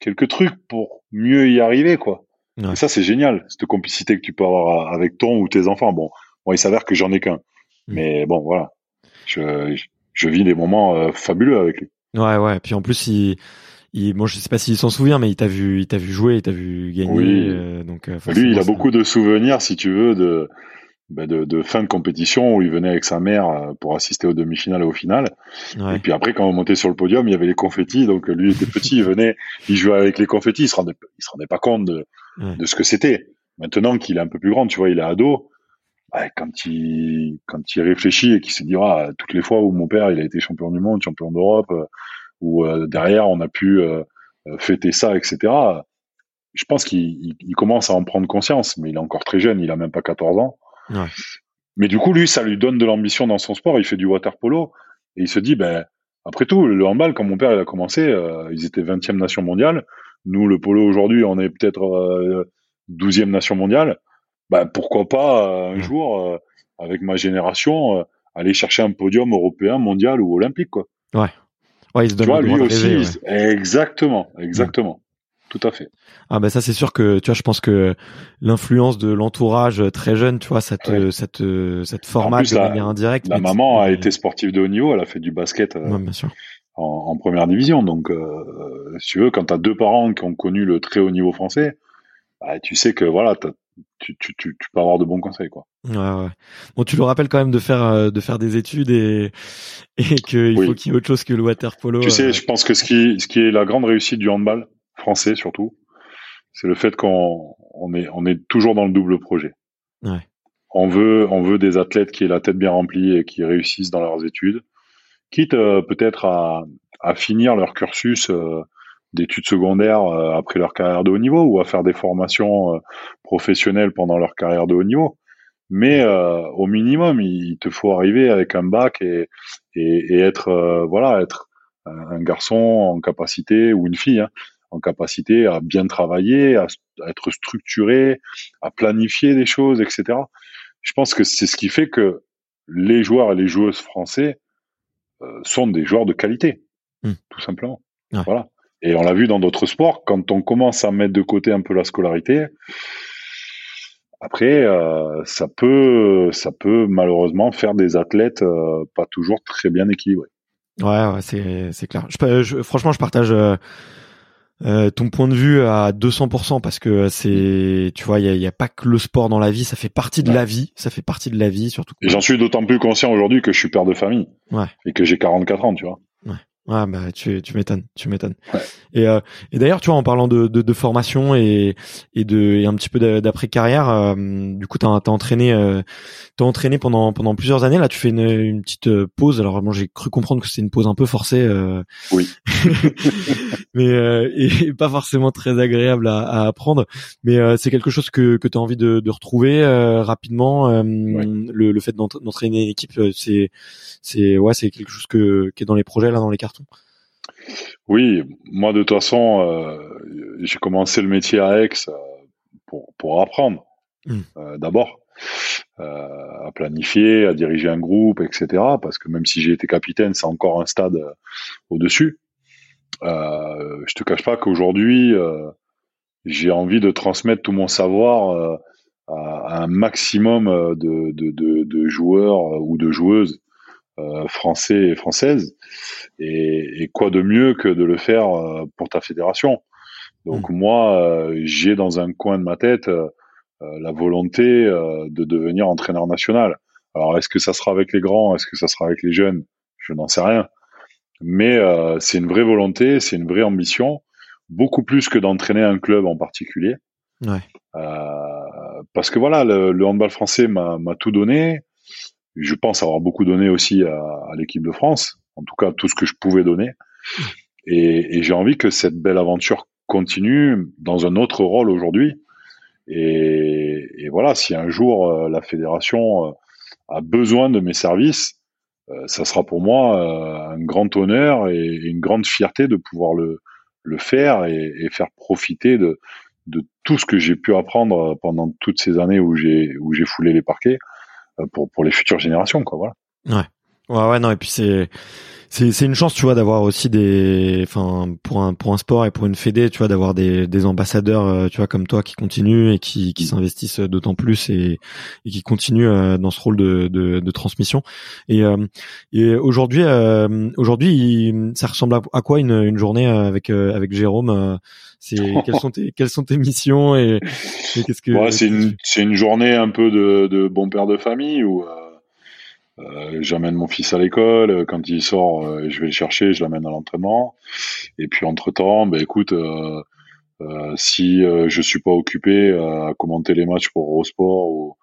S2: quelques trucs pour mieux y arriver, quoi. Et ça, c'est génial, cette complicité que tu peux avoir avec ton ou tes enfants. Bon, moi, il s'avère que j'en ai qu'un. Mais bon, voilà. Je, je, vis des moments euh, fabuleux avec lui.
S1: Ouais, ouais. Puis en plus, il, il, bon, je sais pas s'il s'en souvient, mais il t'a vu, il t'a vu jouer, il t'a vu gagner.
S2: Oui.
S1: euh, donc, euh,
S2: Lui, il a
S1: ça-
S2: beaucoup de souvenirs, si tu veux, de, bah, de, de fin de compétition où il venait avec sa mère pour assister aux demi-finales et aux finales.
S1: Ouais.
S2: Et puis après, quand on montait sur le podium, il y avait les confettis. Donc lui était petit, il venait, il jouait avec les confettis. Il se rendait, il se rendait pas compte de,
S1: Ouais.
S2: de ce que c'était. Maintenant qu'il est un peu plus grand, tu vois, il est ado. Quand il quand il réfléchit et qu'il se dira toutes les fois où mon père il a été champion du monde, champion d'Europe, euh, où euh, derrière on a pu fêter ça, etc. Je pense qu'il il- il commence à en prendre conscience, mais il est encore très jeune, il a même pas 14 ans.
S1: Ouais.
S2: Mais du coup, lui, ça lui donne de l'ambition dans son sport. Il fait du water polo et il se dit, ben, après tout, le handball, quand mon père il a commencé, euh, ils étaient 20e nation mondiale. Nous, le polo aujourd'hui, on est peut-être euh, 12e nation mondiale. Ben, pourquoi pas euh, un
S1: Ouais.
S2: jour, euh, avec ma génération, euh, aller chercher un podium européen, mondial ou olympique, quoi.
S1: Ouais, il se
S2: Tu
S1: donne
S2: vois,
S1: le
S2: lui aussi,
S1: rêver, ouais.
S2: s- exactement, exactement, tout à fait.
S1: Ah bah ça c'est sûr que tu vois je pense que l'influence de l'entourage très jeune tu vois ça te ça te ça te formate
S2: plus,
S1: de
S2: la-
S1: manière indirecte
S2: La maman a été sportive de haut niveau, elle a fait du basket.
S1: ouais, bien sûr
S2: en, en première division. Donc, euh, si tu veux, quand tu as deux parents qui ont connu le très haut niveau français, bah, tu sais que voilà, t'as- tu, tu, tu, tu peux avoir de bons conseils. Quoi.
S1: ouais ouais bon tu le rappelles quand même de faire euh, de faire des études et et qu'il
S2: Oui.
S1: faut qu'il y ait autre chose que le water polo
S2: Tu
S1: euh,
S2: sais, je pense que ce qui, ce qui est la grande réussite du handball français surtout, c'est le fait qu'on on est, on est toujours dans le double projet.
S1: Ouais.
S2: On veut, on veut des athlètes qui aient la tête bien remplie et qui réussissent dans leurs études, quitte euh, peut-être à, à finir leur cursus euh, d'études secondaires euh, après leur carrière de haut niveau ou à faire des formations euh, professionnelles pendant leur carrière de haut niveau. Mais euh, au minimum, il te faut arriver avec un bac et, et, et être euh, voilà être un, garçon en capacité ou une fille hein, en capacité à bien travailler, à, à être structuré, à planifier des choses, etc. Je pense que c'est ce qui fait que les joueurs et les joueuses français euh, sont des joueurs de qualité,
S1: Hmm.
S2: tout simplement.
S1: Ouais.
S2: Voilà. Et on l'a vu dans d'autres sports, quand on commence à mettre de côté un peu la scolarité, après, euh, ça peut, ça peut malheureusement faire des athlètes euh, pas toujours très bien équilibrés.
S1: ouais ouais c'est c'est clair je, pa- je- franchement je partage euh, ton point de vue à 200% parce que c'est tu vois il y a, il y a pas que le sport dans la vie ça fait partie de
S2: Ouais.
S1: la vie ça fait partie de la vie surtout
S2: Et j'en suis d'autant plus conscient aujourd'hui que je suis père de famille
S1: Ouais.
S2: et que j'ai 44 ans, tu vois.
S1: Ouais, bah tu tu m'étonnes, tu m'étonnes.
S2: Ouais.
S1: Et euh, et d'ailleurs, tu vois, en parlant de de, de formation et et de et un petit peu d'après carrière, euh, du coup, t'as t'as entraîné euh, t'as entraîné pendant pendant plusieurs années. Là, tu fais une, une petite euh, pause. Alors moi, j'ai cru comprendre que c'était une pause un peu forcée. euh,
S2: Oui.
S1: mais euh, et pas forcément très agréable à, à apprendre. Mais euh, c'est quelque chose que que t'as envie de de retrouver euh, rapidement. euh, Le le fait d'entra- d'entraîner une équipe, c'est c'est ouais, c'est quelque chose que qui est dans les projets là, dans les
S2: Oui, moi de toute façon, euh, j'ai commencé le métier à Aix euh, pour, pour apprendre
S1: Mm.
S2: euh, d'abord, euh, à planifier, à diriger un groupe, etc. Parce que même si j'ai été capitaine, c'est encore un stade euh, au-dessus. Euh, je te cache pas qu'aujourd'hui, j'ai envie de transmettre tout mon savoir à, à un maximum de, de, de, de joueurs ou de joueuses euh, français et françaises. Et, et quoi de mieux que de le faire euh, pour ta fédération? Donc moi, euh, j'ai dans un coin de ma tête euh, euh, la volonté euh, de devenir entraîneur national. Alors est-ce que ça sera avec les grands? Est-ce que ça sera avec les jeunes? Je n'en sais rien. Mais euh, c'est une vraie volonté, c'est une vraie ambition, beaucoup plus que d'entraîner un club en particulier.
S1: Ouais.
S2: Euh, parce que voilà, le, le handball français m'a m'a tout donné. Je pense avoir beaucoup donné aussi à, à l'équipe de France, en tout cas tout ce que je pouvais donner. Et, et j'ai envie que cette belle aventure continue dans un autre rôle aujourd'hui. Et, et voilà, si un jour euh, la fédération euh, a besoin de mes services, euh, ça sera pour moi euh, un grand honneur et, et une grande fierté de pouvoir le, le faire et, et faire profiter de, de tout ce que j'ai pu apprendre pendant toutes ces années où j'ai foulé les parquets pour pour les futures générations quoi voilà.
S1: Ouais, ouais, non, et puis c'est c'est c'est une chance tu vois d'avoir aussi des enfin pour un pour un sport et pour une fédé tu vois d'avoir des des ambassadeurs euh, tu vois comme toi qui continuent et qui qui s'investissent d'autant plus et et qui continuent euh, dans ce rôle de de, de transmission. Et euh, et aujourd'hui aujourd'hui ça ressemble à, quoi une une journée avec avec Jérôme c'est quelles sont tes quelles sont tes missions et, qu'est-ce que
S2: ouais, c'est une c'est une journée un peu de de bon père de famille où euh, j'amène mon fils à l'école. Quand il sort, euh, je vais le chercher, je l'amène à l'entraînement. Et puis entre temps, ben écoute, euh, euh si je suis pas occupé à commenter les matchs pour Eurosport ou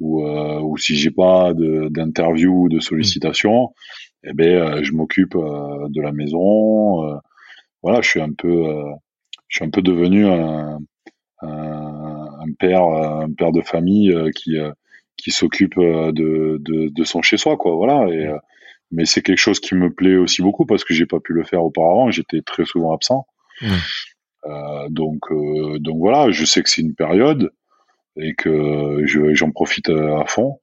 S2: ou, ou si j'ai pas d'interview ou de sollicitation, eh ben je m'occupe de la maison. voilà, je suis un peu, je suis un peu devenu un, un, un père, un père de famille qui qui s'occupe euh, de, de, de, son chez soi quoi voilà. Et euh, mais c'est quelque chose qui me plaît aussi beaucoup parce que j'ai pas pu le faire auparavant j'étais très souvent absent. Euh, donc euh, donc voilà je sais que c'est une période et que je, j'en profite à fond.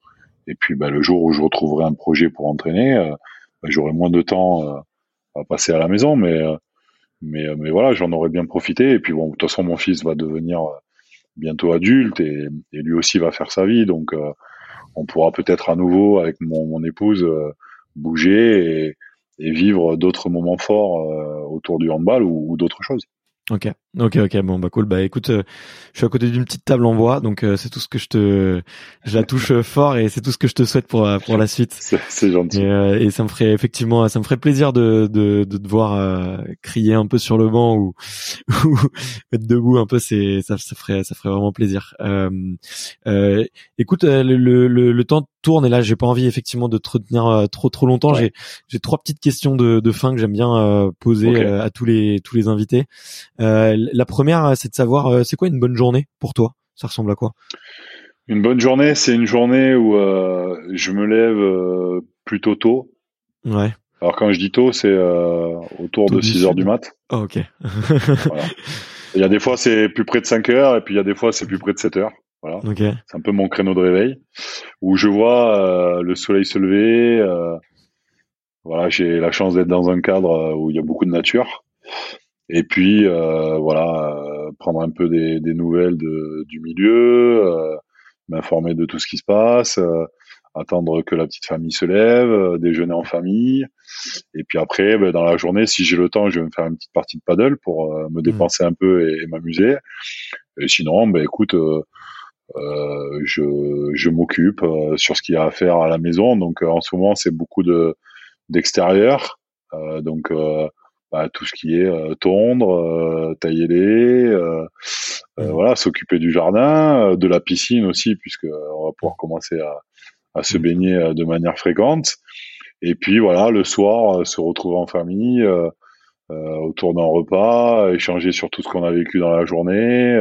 S2: Et puis bah, le jour où je retrouverai un projet pour entraîner bah, j'aurai moins de temps à passer à la maison mais mais mais voilà j'en aurais bien profité et puis bon de toute façon mon fils va devenir bientôt adulte et, lui aussi va faire sa vie. Donc, euh, on pourra peut-être à nouveau avec mon, épouse euh, bouger et, vivre d'autres moments forts euh, autour du handball ou d'autres choses.
S1: Ok, ok, ok. Bon, bah cool. Bah écoute, euh, je suis à côté d'une petite table en bois, donc euh, c'est tout ce que je te, je la touche euh, fort et c'est tout ce que je te souhaite pour pour la suite.
S2: C'est gentil.
S1: Et, et, ça me ferait effectivement, ça me ferait plaisir de de, de te voir crier un peu sur le banc ou, ou être debout un peu. C'est ça, ça ferait ça ferait vraiment plaisir. écoute, le, le, le temps tourne et là j'ai pas envie effectivement de te retenir euh, trop trop longtemps. J'ai j'ai trois petites questions de, de fin que j'aime bien euh, poser euh, à tous les tous les invités. la première c'est de savoir c'est quoi une bonne journée pour toi? Ça ressemble à quoi?
S2: Une bonne journée, c'est une journée où je me lève plutôt tôt.
S1: Ouais.
S2: Alors quand je dis tôt, c'est autour de 6 heures du mat.
S1: Oh, ok.
S2: voilà. Il y a des fois c'est plus près de 5 heures et puis il y a des fois c'est plus près de 7 heures. Voilà. C'est un peu mon créneau de réveil où je vois euh, le soleil se lever. Euh, voilà, j'ai la chance d'être dans un cadre euh, où il y a beaucoup de nature. Et puis voilà, prendre un peu des, des nouvelles de, du milieu, m'informer de tout ce qui se passe, attendre que la petite famille se lève, déjeuner en famille. Et puis après, ben, dans la journée, si j'ai le temps, je vais me faire une petite partie de paddle pour me mmh. dépenser un peu et, m'amuser. Et sinon, ben écoute, euh, je, je m'occupe euh, sur ce qu'il y a à faire à la maison. Donc euh, en ce moment, c'est beaucoup de d'extérieur. donc bah, tout ce qui est tondre, tailler les, mmh. voilà, s'occuper du jardin, de la piscine aussi, puisque on va pouvoir commencer à, à se mmh. baigner de manière fréquente. Et puis voilà, le soir, se retrouver en famille euh, autour d'un repas, échanger sur tout ce qu'on a vécu dans la journée,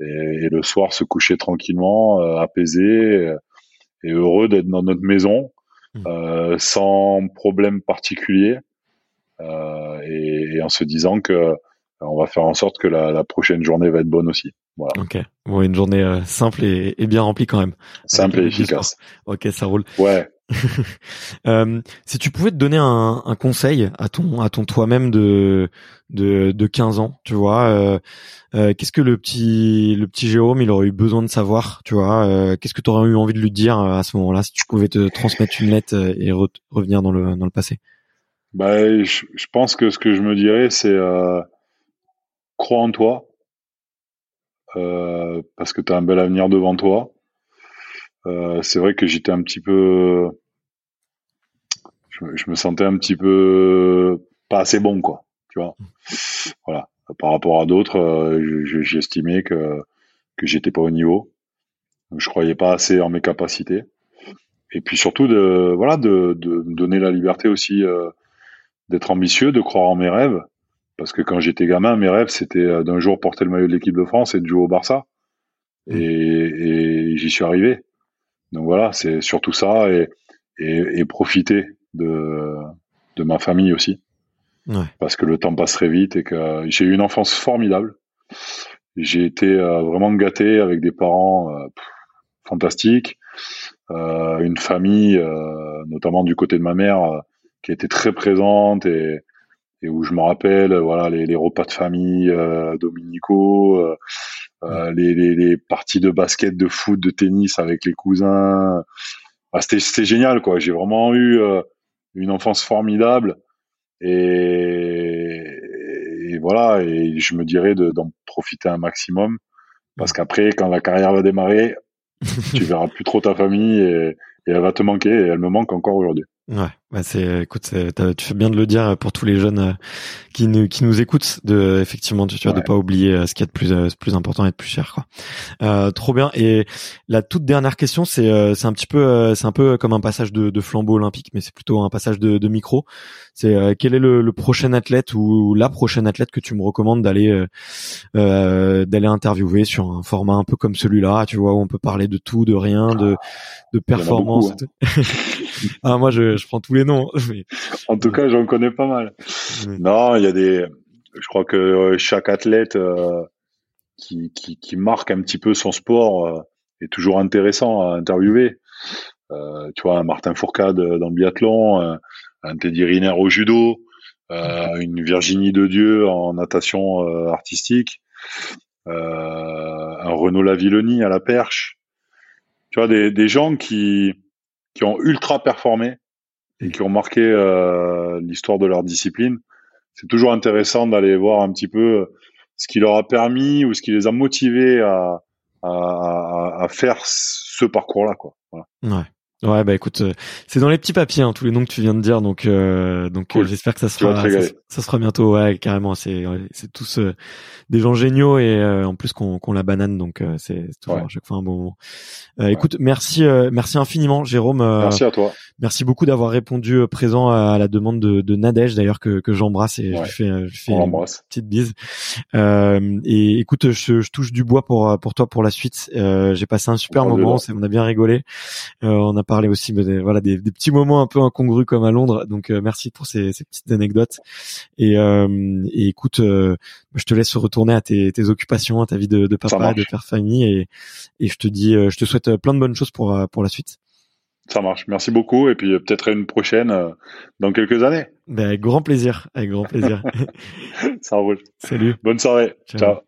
S2: et, le soir se coucher tranquillement, euh, apaisé euh, et heureux d'être dans notre maison, mmh. euh, sans problème particulier, et, en se disant que on va faire en sorte que la, prochaine journée va être bonne aussi. Voilà.
S1: Ok. Bon, une journée simple et, bien remplie quand même.
S2: Simple et efficace.
S1: Ok, ça roule.
S2: Ouais.
S1: Euh, si tu pouvais te donner un, conseil à ton à ton toi-même de, de de 15 ans, tu vois, euh, euh, qu'est-ce que le petit le petit Jérôme il aurait eu besoin de savoir, tu vois, qu'est-ce que tu aurais eu envie de lui dire à ce moment-là si tu pouvais te transmettre une lettre et revenir dans le dans le passé?
S2: Bah, je, je, pense que ce que je me dirais c'est crois en toi parce que tu as un bel avenir devant toi c'est vrai que j'étais un petit peu, je, me sentais un petit peu pas assez bon, quoi. Tu vois, voilà. Par rapport à d'autres, euh, j'estimais que que j'étais pas au niveau. Je croyais pas assez en mes capacités. Et puis surtout de voilà de, de me donner la liberté aussi euh, d'être ambitieux, de croire en mes rêves. Parce que quand j'étais gamin, mes rêves c'était d'un jour porter le maillot de l'équipe de France et de jouer au Barça. Et, et j'y suis arrivé. Donc voilà, c'est surtout ça et, et, et, profiter de, de ma famille aussi. Ouais. Parce que le temps passe très vite et que j'ai eu une enfance formidable. J'ai été euh, vraiment gâté avec des parents euh, fantastiques, euh, une famille, euh, notamment du côté de ma mère, qui été très présente et, et où je me rappelle, voilà, les, les repas de famille euh, dominicaux, euh, euh, les, les, les, parties de basket, de foot, de tennis avec les cousins. Ah, c'était, c'était génial, quoi. J'ai vraiment eu une enfance formidable et, et, voilà. Et je me dirais de, d'en profiter un maximum parce qu'après, quand la carrière va démarrer, tu verras plus trop ta famille et, et elle va te manquer et elle me manque encore aujourd'hui.
S1: Ouais, bah c'est, écoute, tu fais bien de le dire pour tous les jeunes euh, qui nous qui nous écoutent, de effectivement, tu, tu vois, de pas oublier euh, ce qui est de plus euh, plus important et de plus cher, quoi. Euh, trop bien. Et la toute dernière question, c'est c'est un petit peu c'est un peu comme un passage de, de flambeau olympique, mais c'est plutôt un passage de, de micro. C'est quel est le, le, prochain athlète ou la prochaine athlète que tu me recommandes d'aller euh, d'aller interviewer sur un format un peu comme celui-là, tu vois, où on peut parler de tout, de rien, de de performance. Hein. ah moi je je prends tous les noms.
S2: En tout cas, j'en connais pas mal. Non, il y a des. Je crois que euh, chaque athlète euh, qui, qui, qui, marque un petit peu son sport euh, est toujours intéressant à interviewer. Euh, tu vois, un Martin Fourcade dans le biathlon, un Teddy Riner au judo, une Virginie de Dieu en natation artistique, un Renaud Lavilloni à la perche. Tu vois, des, des gens qui, qui ont ultra performé et qui ont marqué euh, l'histoire de leur discipline. C'est toujours intéressant d'aller voir un petit peu ce qui leur a permis ou ce qui les a motivés à, à, à faire ce parcours-là. Quoi. Voilà.
S1: Ouais. Ouais bah écoute, euh, c'est dans les petits papiers hein, tous les noms que tu viens de dire, donc euh, donc euh, j'espère que ça sera ça, ça, sera bientôt. Ouais, carrément, c'est c'est tous des gens géniaux et en plus qu'on qu'on la banane, donc c'est toujours à chaque fois un bon moment. Écoute, merci merci infiniment, Jérôme.
S2: merci à toi.
S1: Merci beaucoup d'avoir répondu présent à la demande de, de Nadège d'ailleurs que que j'embrasse et je fais je fais une petite bise. et écoute, je, je, touche du bois pour pour toi pour la suite. J'ai passé un super moment, on a bien rigolé. on a parler aussi des, voilà des, des, petits moments un peu incongrus comme à Londres. Donc euh, merci pour ces, ces, petites anecdotes. Et, euh, et écoute, euh, je te laisse retourner à tes, tes occupations, à ta vie de, de papa, de père famille, et, et je te dis, je te souhaite plein de bonnes choses pour pour la suite.
S2: Ça marche. Merci beaucoup. Et puis peut-être une prochaine dans quelques années.
S1: Ben, avec grand plaisir. Avec grand plaisir.
S2: Ça roule.
S1: Salut.
S2: Bonne soirée. Ciao.